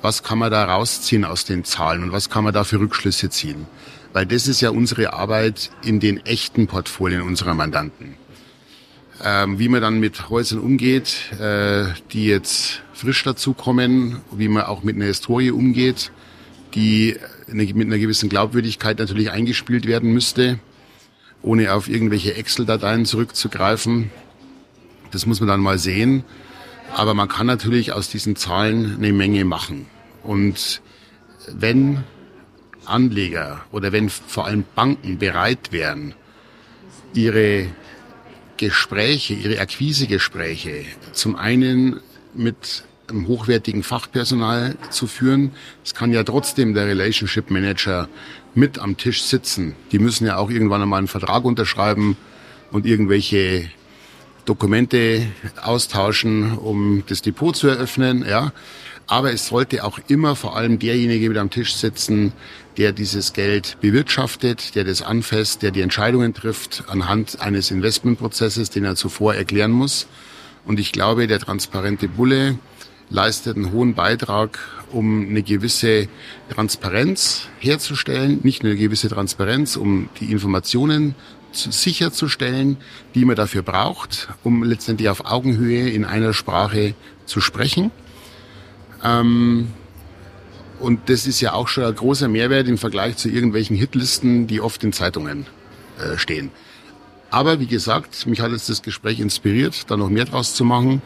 was kann man da rausziehen aus den Zahlen und was kann man da für Rückschlüsse ziehen. Weil das ist ja unsere Arbeit in den echten Portfolien unserer Mandanten. Ähm, wie man dann mit Häusern umgeht, äh, die jetzt frisch dazukommen, wie man auch mit einer Historie umgeht, die mit einer gewissen Glaubwürdigkeit natürlich eingespielt werden müsste, ohne auf irgendwelche Excel-Dateien zurückzugreifen. Das muss man dann mal sehen. Aber man kann natürlich aus diesen Zahlen eine Menge machen. Und wenn Anleger oder wenn vor allem Banken bereit wären, ihre Gespräche, ihre Akquisegespräche zum einen mit hochwertigen Fachpersonal zu führen. Es kann ja trotzdem der Relationship Manager mit am Tisch sitzen. Die müssen ja auch irgendwann einmal einen Vertrag unterschreiben und irgendwelche Dokumente austauschen, um das Depot zu eröffnen, ja. Aber es sollte auch immer vor allem derjenige mit am Tisch sitzen, der dieses Geld bewirtschaftet, der das anfasst, der die Entscheidungen trifft anhand eines Investmentprozesses, den er zuvor erklären muss. Und ich glaube, der transparente Bulle leistet einen hohen Beitrag, um eine gewisse Transparenz herzustellen, nicht nur eine gewisse Transparenz, um die Informationen sicherzustellen, die man dafür braucht, um letztendlich auf Augenhöhe in einer Sprache zu sprechen. Ähm, und das ist ja auch schon ein großer Mehrwert im Vergleich zu irgendwelchen Hitlisten, die oft in Zeitungen äh, stehen. Aber wie gesagt, mich hat jetzt das Gespräch inspiriert, da noch mehr draus zu machen.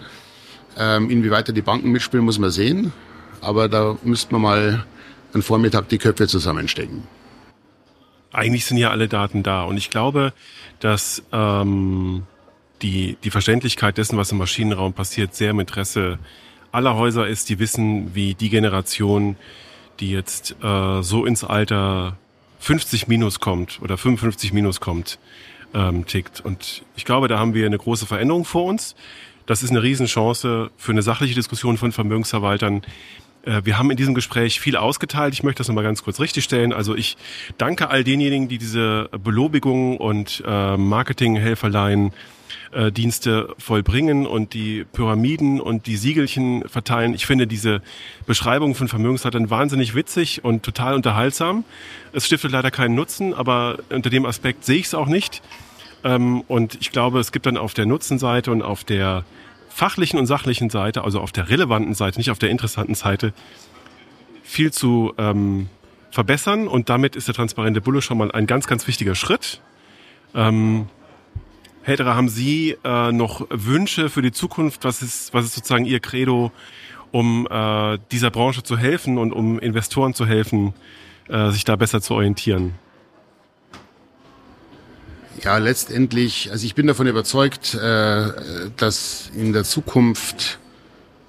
Ähm, inwieweit die Banken mitspielen, muss man sehen. Aber da müsste man mal einen Vormittag die Köpfe zusammenstecken. eigentlich sind ja alle Daten da. Und ich glaube, dass ähm, die, die Verständlichkeit dessen, was im Maschinenraum passiert, sehr im Interesse aller Häuser ist, die wissen, wie die Generation, die jetzt äh, so ins Alter 50 minus kommt oder 55 minus kommt, ähm, tickt. Und ich glaube, da haben wir eine große Veränderung vor uns. Das ist eine Riesenchance für eine sachliche Diskussion von Vermögensverwaltern. Äh, wir haben in diesem Gespräch viel ausgeteilt. Ich möchte das nochmal ganz kurz richtigstellen. Also ich danke all denjenigen, die diese Belobigungen und äh, Marketinghelferlein äh, Dienste vollbringen und die Pyramiden und die Siegelchen verteilen. Ich finde diese Beschreibung von Vermögenshaltern wahnsinnig witzig und total unterhaltsam. Es stiftet leider keinen Nutzen, aber unter dem Aspekt sehe ich es auch nicht. Ähm, und ich glaube, es gibt dann auf der Nutzenseite und auf der fachlichen und sachlichen Seite, also auf der relevanten Seite, nicht auf der interessanten Seite, viel zu ähm, verbessern. Und damit ist der transparente Bulle schon mal ein ganz, ganz wichtiger Schritt. Ähm, Hedra, haben Sie äh, noch Wünsche für die Zukunft? Was ist, was ist sozusagen Ihr Credo, um äh, dieser Branche zu helfen und um Investoren zu helfen, äh, sich da besser zu orientieren? Ja, letztendlich, also ich bin davon überzeugt, äh, dass in der Zukunft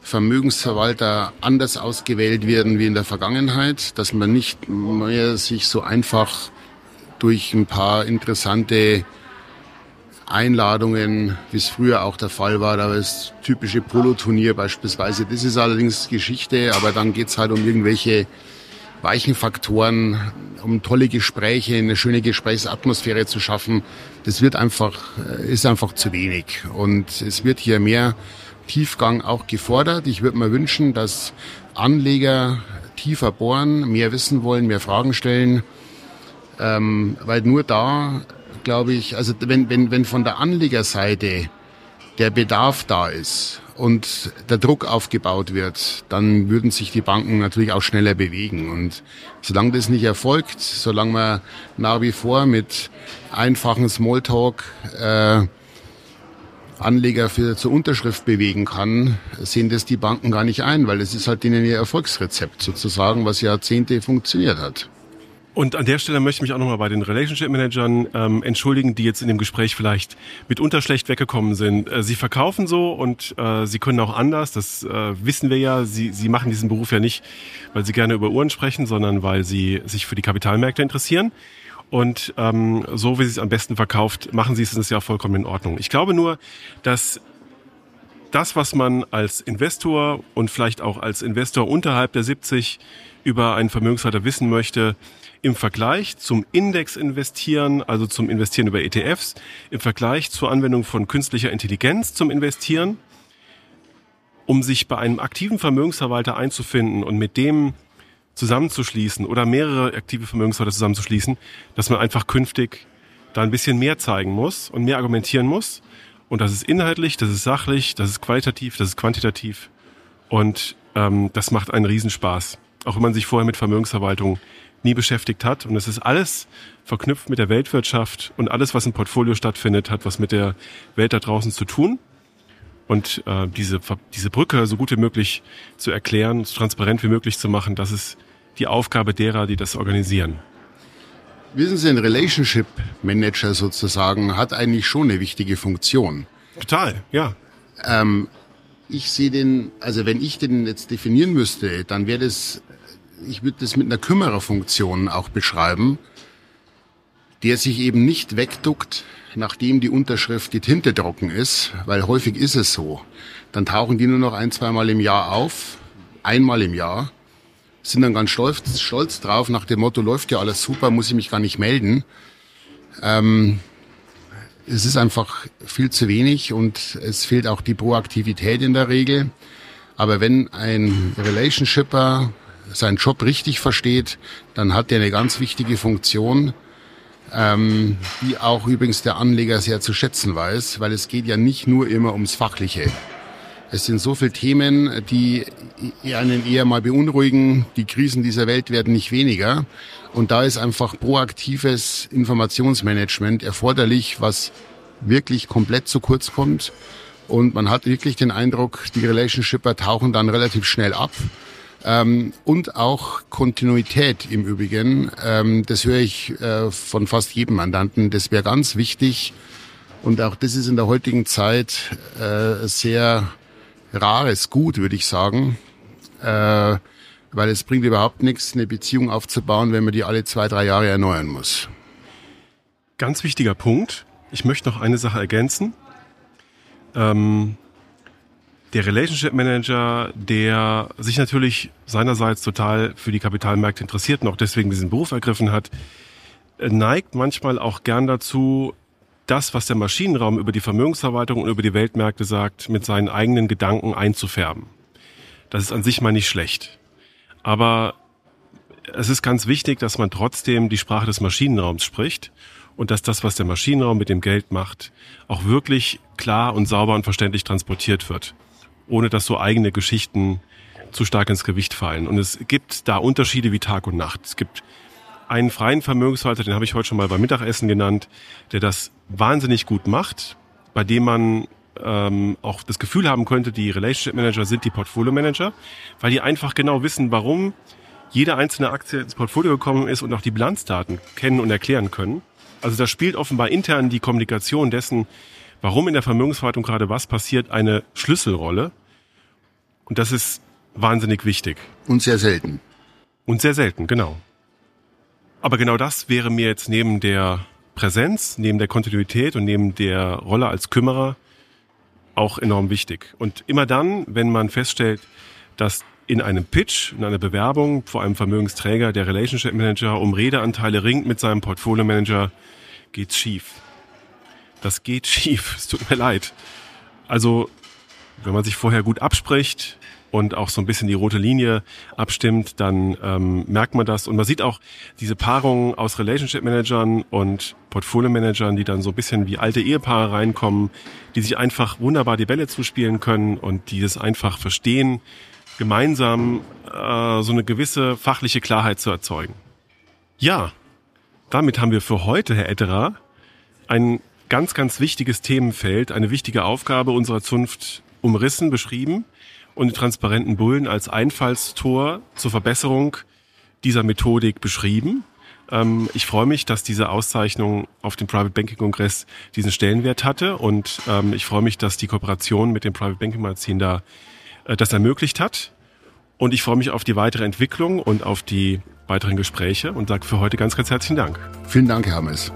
Vermögensverwalter anders ausgewählt werden wie in der Vergangenheit, dass man nicht mehr sich so einfach durch ein paar interessante Einladungen, wie es früher auch der Fall war, da das typische Polo-Turnier beispielsweise. Das ist allerdings Geschichte, aber dann geht's halt um irgendwelche weichen Faktoren, um tolle Gespräche, eine schöne Gesprächsatmosphäre zu schaffen. Das wird einfach, äh, ist einfach zu wenig. Und es wird hier mehr Tiefgang auch gefordert. Ich würde mir wünschen, dass Anleger tiefer bohren, mehr wissen wollen, mehr Fragen stellen, ähm, weil nur da glaube ich, also wenn, wenn, wenn von der Anlegerseite der Bedarf da ist und der Druck aufgebaut wird, dann würden sich die Banken natürlich auch schneller bewegen. Und solange das nicht erfolgt, solange man nach wie vor mit einfachen Smalltalk äh, Anleger für zur Unterschrift bewegen kann, sehen das die Banken gar nicht ein, weil das ist halt ihnen ihr Erfolgsrezept sozusagen, was Jahrzehnte funktioniert hat. Und an der Stelle möchte ich mich auch nochmal bei den Relationship Managern ähm, entschuldigen, die jetzt in dem Gespräch vielleicht mitunter schlecht weggekommen sind. Äh, sie verkaufen so und äh, sie können auch anders, das äh, wissen wir ja. Sie, sie machen diesen Beruf ja nicht, weil sie gerne über Uhren sprechen, sondern weil sie sich für die Kapitalmärkte interessieren. Und ähm, so wie sie es am besten verkauft, machen sie es, ist ja vollkommen in Ordnung. Ich glaube nur, dass das, was man als Investor und vielleicht auch als Investor unterhalb der 70 über einen Vermögenshalter wissen möchte, im Vergleich zum Index investieren, also zum Investieren über ETFs, im Vergleich zur Anwendung von künstlicher Intelligenz zum Investieren, um sich bei einem aktiven Vermögensverwalter einzufinden und mit dem zusammenzuschließen oder mehrere aktive Vermögensverwalter zusammenzuschließen, dass man einfach künftig da ein bisschen mehr zeigen muss und mehr argumentieren muss. Und das ist inhaltlich, das ist sachlich, das ist qualitativ, das ist quantitativ. Und ähm, das macht einen Riesenspaß. Auch wenn man sich vorher mit Vermögensverwaltung nie beschäftigt hat. Und es ist alles verknüpft mit der Weltwirtschaft und alles, was im Portfolio stattfindet, hat was mit der Welt da draußen zu tun. Und äh, diese, diese Brücke so gut wie möglich zu erklären, so transparent wie möglich zu machen, das ist die Aufgabe derer, die das organisieren. Wissen Sie, ein Relationship Manager sozusagen hat eigentlich schon eine wichtige Funktion. Total, ja. Ähm, ich sehe den, also wenn ich den jetzt definieren müsste, dann wäre das ich würde das mit einer Kümmererfunktion auch beschreiben, der sich eben nicht wegduckt, nachdem die Unterschrift die Tinte trocken ist, weil häufig ist es so. Dann tauchen die nur noch ein, zweimal im Jahr auf, einmal im Jahr, sind dann ganz stolz, stolz drauf, nach dem Motto, läuft ja alles super, muss ich mich gar nicht melden. Ähm, es ist einfach viel zu wenig und es fehlt auch die Proaktivität in der Regel. Aber wenn ein Relationshipper seinen Job richtig versteht, dann hat er eine ganz wichtige Funktion, ähm, die auch übrigens der Anleger sehr zu schätzen weiß, weil es geht ja nicht nur immer ums Fachliche. Es sind so viele Themen, die einen eher mal beunruhigen. Die Krisen dieser Welt werden nicht weniger. Und da ist einfach proaktives Informationsmanagement erforderlich, was wirklich komplett zu kurz kommt. Und man hat wirklich den Eindruck, die Relationshipper tauchen dann relativ schnell ab Ähm, und auch Kontinuität im Übrigen. Ähm, das höre ich äh, von fast jedem Mandanten. Das wäre ganz wichtig. Und auch das ist in der heutigen Zeit äh, sehr rares Gut, würde ich sagen. Äh, weil es bringt überhaupt nichts, eine Beziehung aufzubauen, wenn man die alle zwei, drei Jahre erneuern muss. Ganz wichtiger Punkt. Ich möchte noch eine Sache ergänzen. Ähm, der Relationship Manager, der sich natürlich seinerseits total für die Kapitalmärkte interessiert und auch deswegen diesen Beruf ergriffen hat, neigt manchmal auch gern dazu, das, was der Maschinenraum über die Vermögensverwaltung und über die Weltmärkte sagt, mit seinen eigenen Gedanken einzufärben. Das ist an sich mal nicht schlecht. Aber es ist ganz wichtig, dass man trotzdem die Sprache des Maschinenraums spricht und dass das, was der Maschinenraum mit dem Geld macht, auch wirklich klar und sauber und verständlich transportiert wird, ohne dass so eigene Geschichten zu stark ins Gewicht fallen. Und es gibt da Unterschiede wie Tag und Nacht. Es gibt einen freien Vermögensverwalter, den habe ich heute schon mal beim Mittagessen genannt, der das wahnsinnig gut macht, bei dem man ähm, auch das Gefühl haben könnte, die Relationship Manager sind die Portfolio Manager, weil die einfach genau wissen, warum jede einzelne Aktie ins Portfolio gekommen ist und auch die Bilanzdaten kennen und erklären können. Also da spielt offenbar intern die Kommunikation dessen, warum in der Vermögensverwaltung gerade was passiert, eine Schlüsselrolle. Und das ist wahnsinnig wichtig. Und sehr selten. Und sehr selten, genau. Aber genau das wäre mir jetzt neben der Präsenz, neben der Kontinuität und neben der Rolle als Kümmerer auch enorm wichtig. Und immer dann, wenn man feststellt, dass in einem Pitch, in einer Bewerbung vor einem Vermögensträger der Relationship Manager um Redeanteile ringt mit seinem Portfolio Manager, geht's schief. Das geht schief. Es tut mir leid. Also, wenn man sich vorher gut abspricht und auch so ein bisschen die rote Linie abstimmt, dann ähm, merkt man das. Und man sieht auch diese Paarung aus Relationship Managern und Portfolio Managern, die dann so ein bisschen wie alte Ehepaare reinkommen, die sich einfach wunderbar die Bälle zuspielen können und die es einfach verstehen, gemeinsam äh, so eine gewisse fachliche Klarheit zu erzeugen. Ja, damit haben wir für heute, Herr Etterer, ein ganz, ganz wichtiges Themenfeld, eine wichtige Aufgabe unserer Zunft umrissen, beschrieben und die transparenten Bullen als Einfallstor zur Verbesserung dieser Methodik beschrieben. Ähm, ich freue mich, dass diese Auszeichnung auf dem Private Banking Kongress diesen Stellenwert hatte und ähm, ich freue mich, dass die Kooperation mit dem Private Banking Magazin da äh, das ermöglicht hat. Und ich freue mich auf die weitere Entwicklung und auf die weiteren Gespräche und sage für heute ganz, ganz herzlichen Dank. Vielen Dank, Hermes.